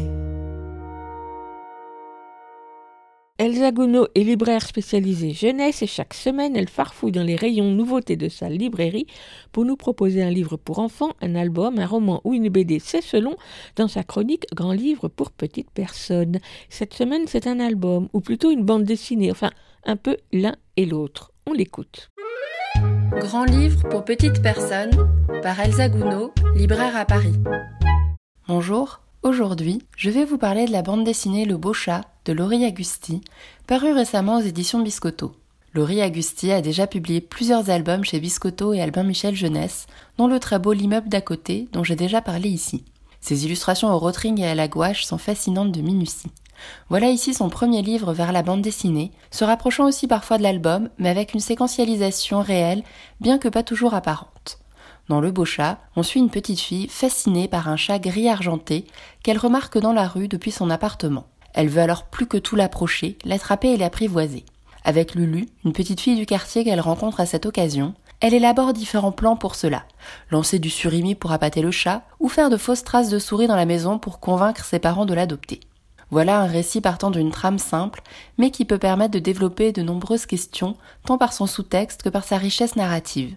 Elsa Gounod est libraire spécialisée jeunesse et chaque semaine elle farfouille dans les rayons nouveautés de sa librairie pour nous proposer un livre pour enfants, un album, un roman ou une BD, c'est selon, dans sa chronique Grand livre pour petites personnes. Cette semaine c'est un album, ou plutôt une bande dessinée, enfin un peu l'un et l'autre. On l'écoute. Grand livre pour petites personnes par Elsa Gounod, libraire à Paris. Bonjour, aujourd'hui je vais vous parler de la bande dessinée Le Beau Chat de Laurie Agusti, parue récemment aux éditions Biscotto. Laurie Agusti a déjà publié plusieurs albums chez Biscotto et Albin Michel Jeunesse, dont le très beau L'immeuble d'à côté, dont j'ai déjà parlé ici. Ses illustrations au rotring et à la gouache sont fascinantes de minutie. Voilà ici son premier livre vers la bande dessinée, se rapprochant aussi parfois de l'album, mais avec une séquentialisation réelle, bien que pas toujours apparente. Dans Le Beau Chat, on suit une petite fille fascinée par un chat gris argenté qu'elle remarque dans la rue depuis son appartement. Elle veut alors plus que tout l'approcher, l'attraper et l'apprivoiser. Avec Lulu, une petite fille du quartier qu'elle rencontre à cette occasion, elle élabore différents plans pour cela. Lancer du surimi pour appâter le chat, ou faire de fausses traces de souris dans la maison pour convaincre ses parents de l'adopter. Voilà un récit partant d'une trame simple, mais qui peut permettre de développer de nombreuses questions, tant par son sous-texte que par sa richesse narrative.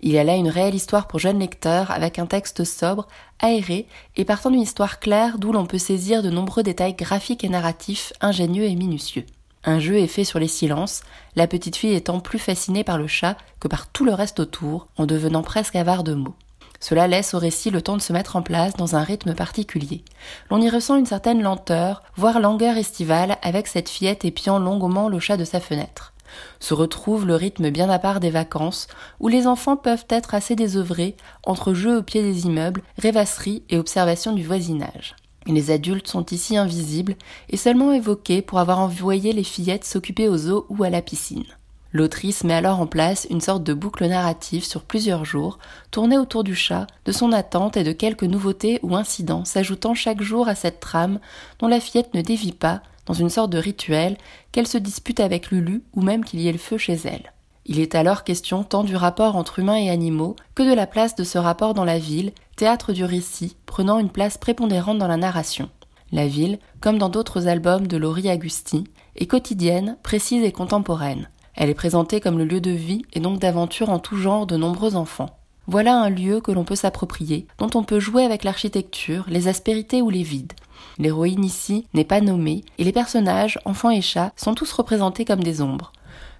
Il y a là une réelle histoire pour jeunes lecteurs, avec un texte sobre, aéré, et partant d'une histoire claire d'où l'on peut saisir de nombreux détails graphiques et narratifs ingénieux et minutieux. Un jeu est fait sur les silences, la petite fille étant plus fascinée par le chat que par tout le reste autour, en devenant presque avare de mots. Cela laisse au récit le temps de se mettre en place dans un rythme particulier. L'on y ressent une certaine lenteur, voire langueur estivale, avec cette fillette épiant longuement le chat de sa fenêtre. Se retrouve le rythme bien à part des vacances, où les enfants peuvent être assez désœuvrés entre jeux au pied des immeubles, rêvasseries et observation du voisinage. Les adultes sont ici invisibles et seulement évoqués pour avoir envoyé les fillettes s'occuper aux eaux ou à la piscine. L'autrice met alors en place une sorte de boucle narrative sur plusieurs jours, tournée autour du chat, de son attente et de quelques nouveautés ou incidents s'ajoutant chaque jour à cette trame dont la fillette ne dévie pas, une sorte de rituel, qu'elle se dispute avec Lulu ou même qu'il y ait le feu chez elle. Il est alors question tant du rapport entre humains et animaux que de la place de ce rapport dans la ville, théâtre du récit, prenant une place prépondérante dans la narration. La ville, comme dans d'autres albums de Laurie Agusti, est quotidienne, précise et contemporaine. Elle est présentée comme le lieu de vie et donc d'aventure en tout genre de nombreux enfants. Voilà un lieu que l'on peut s'approprier, dont on peut jouer avec l'architecture, les aspérités ou les vides. L'héroïne ici n'est pas nommée, et les personnages, enfants et chats, sont tous représentés comme des ombres.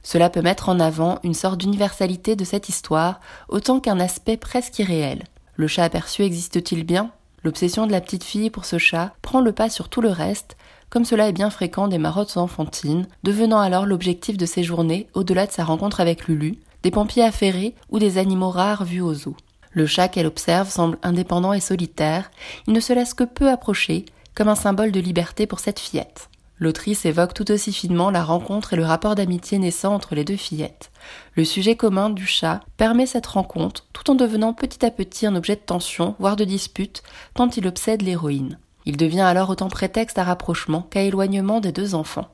Cela peut mettre en avant une sorte d'universalité de cette histoire, autant qu'un aspect presque irréel. Le chat aperçu existe-t-il bien? L'obsession de la petite fille pour ce chat prend le pas sur tout le reste, comme cela est bien fréquent des marottes enfantines, devenant alors l'objectif de ses journées au-delà de sa rencontre avec Lulu, des pompiers affairés ou des animaux rares vus aux eaux. Le chat qu'elle observe semble indépendant et solitaire, il ne se laisse que peu approcher, un symbole de liberté pour cette fillette. L'autrice évoque tout aussi finement la rencontre et le rapport d'amitié naissant entre les deux fillettes. Le sujet commun du chat permet cette rencontre tout en devenant petit à petit un objet de tension, voire de dispute, tant il obsède l'héroïne. Il devient alors autant prétexte à rapprochement qu'à éloignement des deux enfants.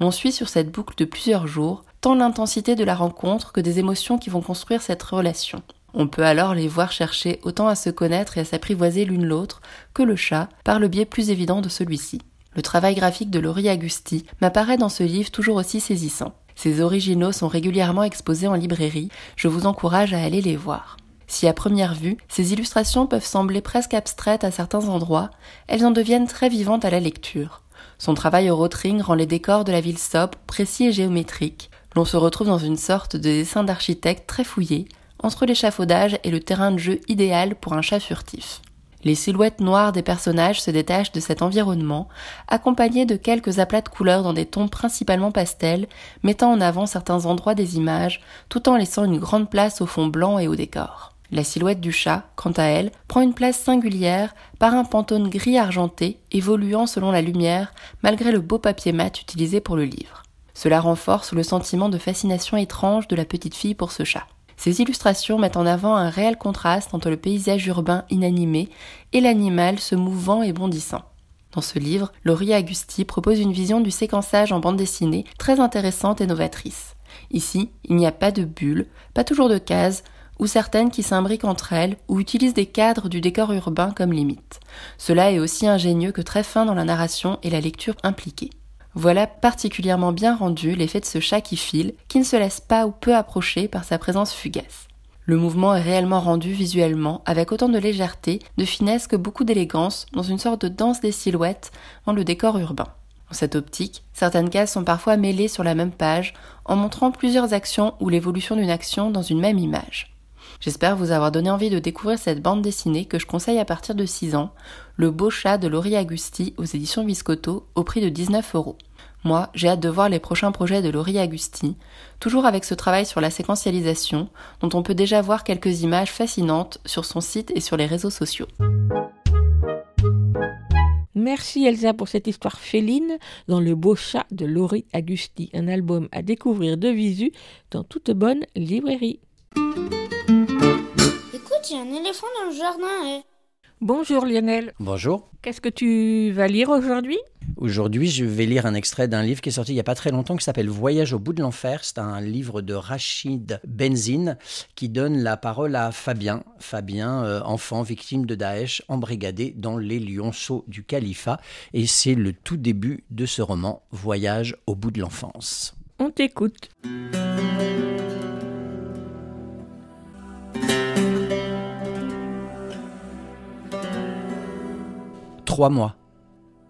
L'on suit sur cette boucle de plusieurs jours, tant l'intensité de la rencontre que des émotions qui vont construire cette relation. On peut alors les voir chercher autant à se connaître et à s'apprivoiser l'une l'autre que le chat, par le biais plus évident de celui-ci. Le travail graphique de Laurie Agusti m'apparaît dans ce livre toujours aussi saisissant. Ces originaux sont régulièrement exposés en librairie, je vous encourage à aller les voir. Si à première vue, ces illustrations peuvent sembler presque abstraites à certains endroits, elles en deviennent très vivantes à la lecture. Son travail au rotring rend les décors de la ville sobre, précis et géométriques. L'on se retrouve dans une sorte de dessin d'architecte très fouillé, entre l'échafaudage et le terrain de jeu idéal pour un chat furtif. Les silhouettes noires des personnages se détachent de cet environnement, accompagnées de quelques aplats de couleurs dans des tons principalement pastels, mettant en avant certains endroits des images, tout en laissant une grande place au fond blanc et au décor. La silhouette du chat, quant à elle, prend une place singulière par un pantone gris argenté, évoluant selon la lumière, malgré le beau papier mat utilisé pour le livre. Cela renforce le sentiment de fascination étrange de la petite fille pour ce chat. Ces illustrations mettent en avant un réel contraste entre le paysage urbain inanimé et l'animal se mouvant et bondissant. Dans ce livre, Laurie Agusti propose une vision du séquençage en bande dessinée très intéressante et novatrice. Ici, il n'y a pas de bulles, pas toujours de cases, ou certaines qui s'imbriquent entre elles ou utilisent des cadres du décor urbain comme limite. Cela est aussi ingénieux que très fin dans la narration et la lecture impliquée. Voilà particulièrement bien rendu l'effet de ce chat qui file, qui ne se laisse pas ou peu approcher par sa présence fugace. Le mouvement est réellement rendu visuellement avec autant de légèreté, de finesse que beaucoup d'élégance dans une sorte de danse des silhouettes dans le décor urbain. Dans cette optique, certaines cases sont parfois mêlées sur la même page en montrant plusieurs actions ou l'évolution d'une action dans une même image. J'espère vous avoir donné envie de découvrir cette bande dessinée que je conseille à partir de 6 ans, Le beau chat de Laurie Agusti aux éditions Viscoto au prix de 19 euros. Moi, j'ai hâte de voir les prochains projets de Laurie Agusti, toujours avec ce travail sur la séquentialisation, dont on peut déjà voir quelques images fascinantes sur son site et sur les réseaux sociaux. Merci Elsa pour cette histoire féline dans Le Beau Chat de Laurie Agusti, un album à découvrir de visu dans toute bonne librairie. Il y a un éléphant dans le jardin. eh. Bonjour Lionel. Bonjour. Qu'est-ce que tu vas lire aujourd'hui? Aujourd'hui, je vais lire un extrait d'un livre qui est sorti il n'y a pas très longtemps qui s'appelle Voyage au bout de l'enfer. C'est un livre de Rachid Benzine qui donne la parole à Fabien. Fabien, euh, enfant victime de Daesh, embrigadé dans les lionceaux du califat. Et c'est le tout début de ce roman, Voyage au bout de l'enfance. On t'écoute. Trois mois.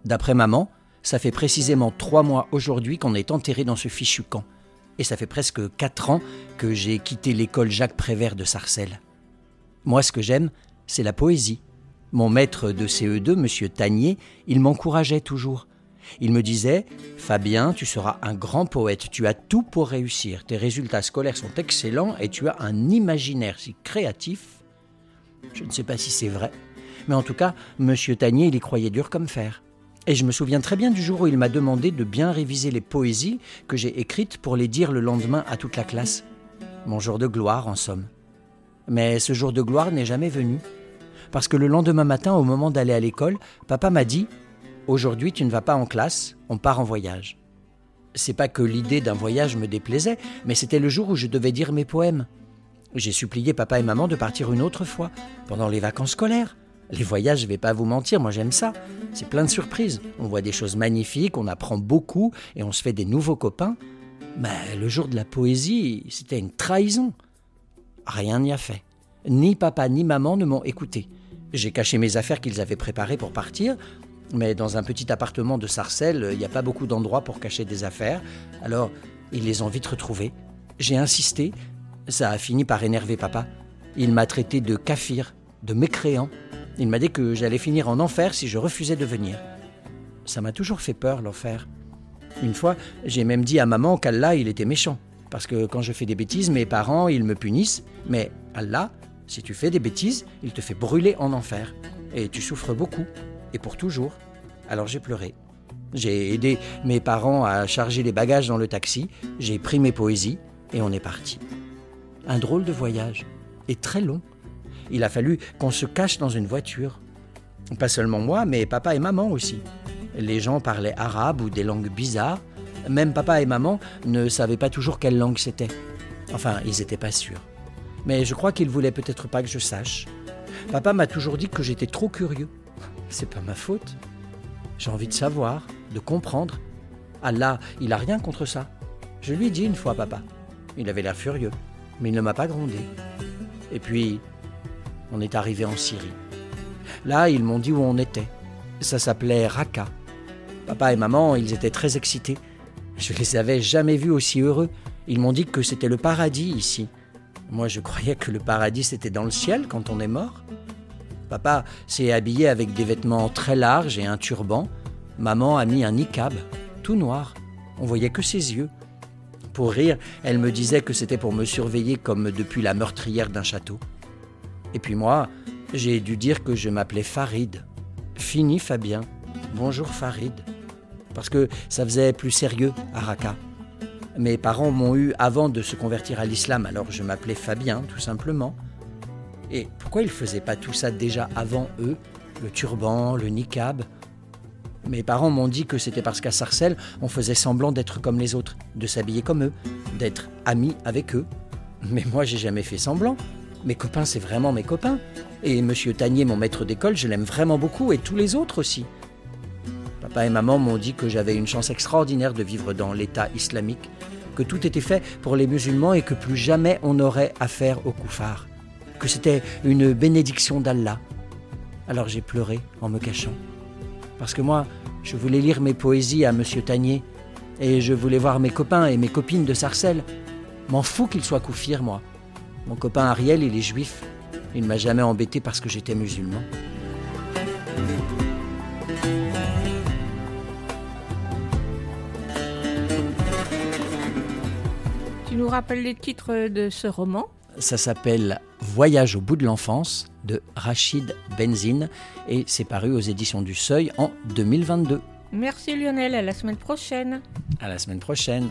D'après maman, ça fait précisément trois mois aujourd'hui qu'on est enterré dans ce fichu camp. Et ça fait presque quatre ans que j'ai quitté l'école Jacques Prévert de Sarcelles. Moi, ce que j'aime, c'est la poésie. Mon maître de CE2, M. Tanier, il m'encourageait toujours. Il me disait Fabien, tu seras un grand poète, tu as tout pour réussir. Tes résultats scolaires sont excellents et tu as un imaginaire si créatif. Je ne sais pas si c'est vrai, mais en tout cas, M. Tanier, il y croyait dur comme fer. Et je me souviens très bien du jour où il m'a demandé de bien réviser les poésies que j'ai écrites pour les dire le lendemain à toute la classe. Mon jour de gloire, en somme. Mais ce jour de gloire n'est jamais venu. Parce que le lendemain matin, au moment d'aller à l'école, papa m'a dit Aujourd'hui, tu ne vas pas en classe, on part en voyage. C'est pas que l'idée d'un voyage me déplaisait, mais c'était le jour où je devais dire mes poèmes. J'ai supplié papa et maman de partir une autre fois, pendant les vacances scolaires. Les voyages, je vais pas vous mentir, moi j'aime ça. C'est plein de surprises. On voit des choses magnifiques, on apprend beaucoup et on se fait des nouveaux copains. Mais le jour de la poésie, c'était une trahison. Rien n'y a fait. Ni papa ni maman ne m'ont écouté. J'ai caché mes affaires qu'ils avaient préparées pour partir, mais dans un petit appartement de Sarcelles, il n'y a pas beaucoup d'endroits pour cacher des affaires, alors ils les ont vite retrouvées. J'ai insisté, ça a fini par énerver papa. Il m'a traité de kafir, de mécréant. Il m'a dit que j'allais finir en enfer si je refusais de venir. Ça m'a toujours fait peur, l'enfer. Une fois, j'ai même dit à maman qu'Allah, il était méchant. Parce que quand je fais des bêtises, mes parents, ils me punissent. Mais Allah, si tu fais des bêtises, il te fait brûler en enfer. Et tu souffres beaucoup. Et pour toujours. Alors j'ai pleuré. J'ai aidé mes parents à charger les bagages dans le taxi. J'ai pris mes poésies. Et on est parti. Un drôle de voyage. Et très long. Il a fallu qu'on se cache dans une voiture. Pas seulement moi, mais papa et maman aussi. Les gens parlaient arabe ou des langues bizarres. Même papa et maman ne savaient pas toujours quelle langue c'était. Enfin, ils n'étaient pas sûrs. Mais je crois qu'ils voulaient peut-être pas que je sache. Papa m'a toujours dit que j'étais trop curieux. C'est pas ma faute. J'ai envie de savoir, de comprendre. Allah, il a rien contre ça. Je lui ai dit une fois, papa. Il avait l'air furieux, mais il ne m'a pas grondé. Et puis, on est arrivé en Syrie. Là, ils m'ont dit où on était. Ça s'appelait Raqqa. Papa et maman, ils étaient très excités. Je les avais jamais vus aussi heureux. Ils m'ont dit que c'était le paradis ici. Moi, je croyais que le paradis c'était dans le ciel quand on est mort. Papa s'est habillé avec des vêtements très larges et un turban. Maman a mis un niqab, tout noir. On voyait que ses yeux. Pour rire, elle me disait que c'était pour me surveiller comme depuis la meurtrière d'un château. Et puis moi, j'ai dû dire que je m'appelais Farid. Fini Fabien. Bonjour Farid. Parce que ça faisait plus sérieux à Raqqa. Mes parents m'ont eu avant de se convertir à l'islam, alors je m'appelais Fabien, tout simplement. Et pourquoi ils faisaient pas tout ça déjà avant eux Le turban, le niqab? Mes parents m'ont dit que c'était parce qu'à Sarcelles, on faisait semblant d'être comme les autres, de s'habiller comme eux, d'être amis avec eux. Mais moi, j'ai jamais fait semblant. Mes copains, c'est vraiment mes copains. Et Monsieur Tanier, mon maître d'école, je l'aime vraiment beaucoup, et tous les autres aussi. Papa et maman m'ont dit que j'avais une chance extraordinaire de vivre dans l'État islamique, que tout était fait pour les musulmans et que plus jamais on n'aurait affaire aux koufars, que c'était une bénédiction d'Allah. Alors j'ai pleuré en me cachant. Parce que moi, je voulais lire mes poésies à Monsieur Tanier, et je voulais voir mes copains et mes copines de Sarcelles. M'en fous qu'ils soient koufirs, moi. Mon copain Ariel, il est juif. Il ne m'a jamais embêté parce que j'étais musulman. Tu nous rappelles les titres de ce roman? Ça s'appelle Voyage au bout de l'enfance de Rachid Benzine et c'est paru aux éditions du Seuil en 2022. Merci Lionel, à la semaine prochaine. À la semaine prochaine.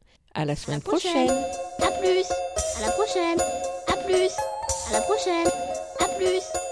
À la semaine prochaine. À plus. À la prochaine. À plus. À la prochaine. À plus.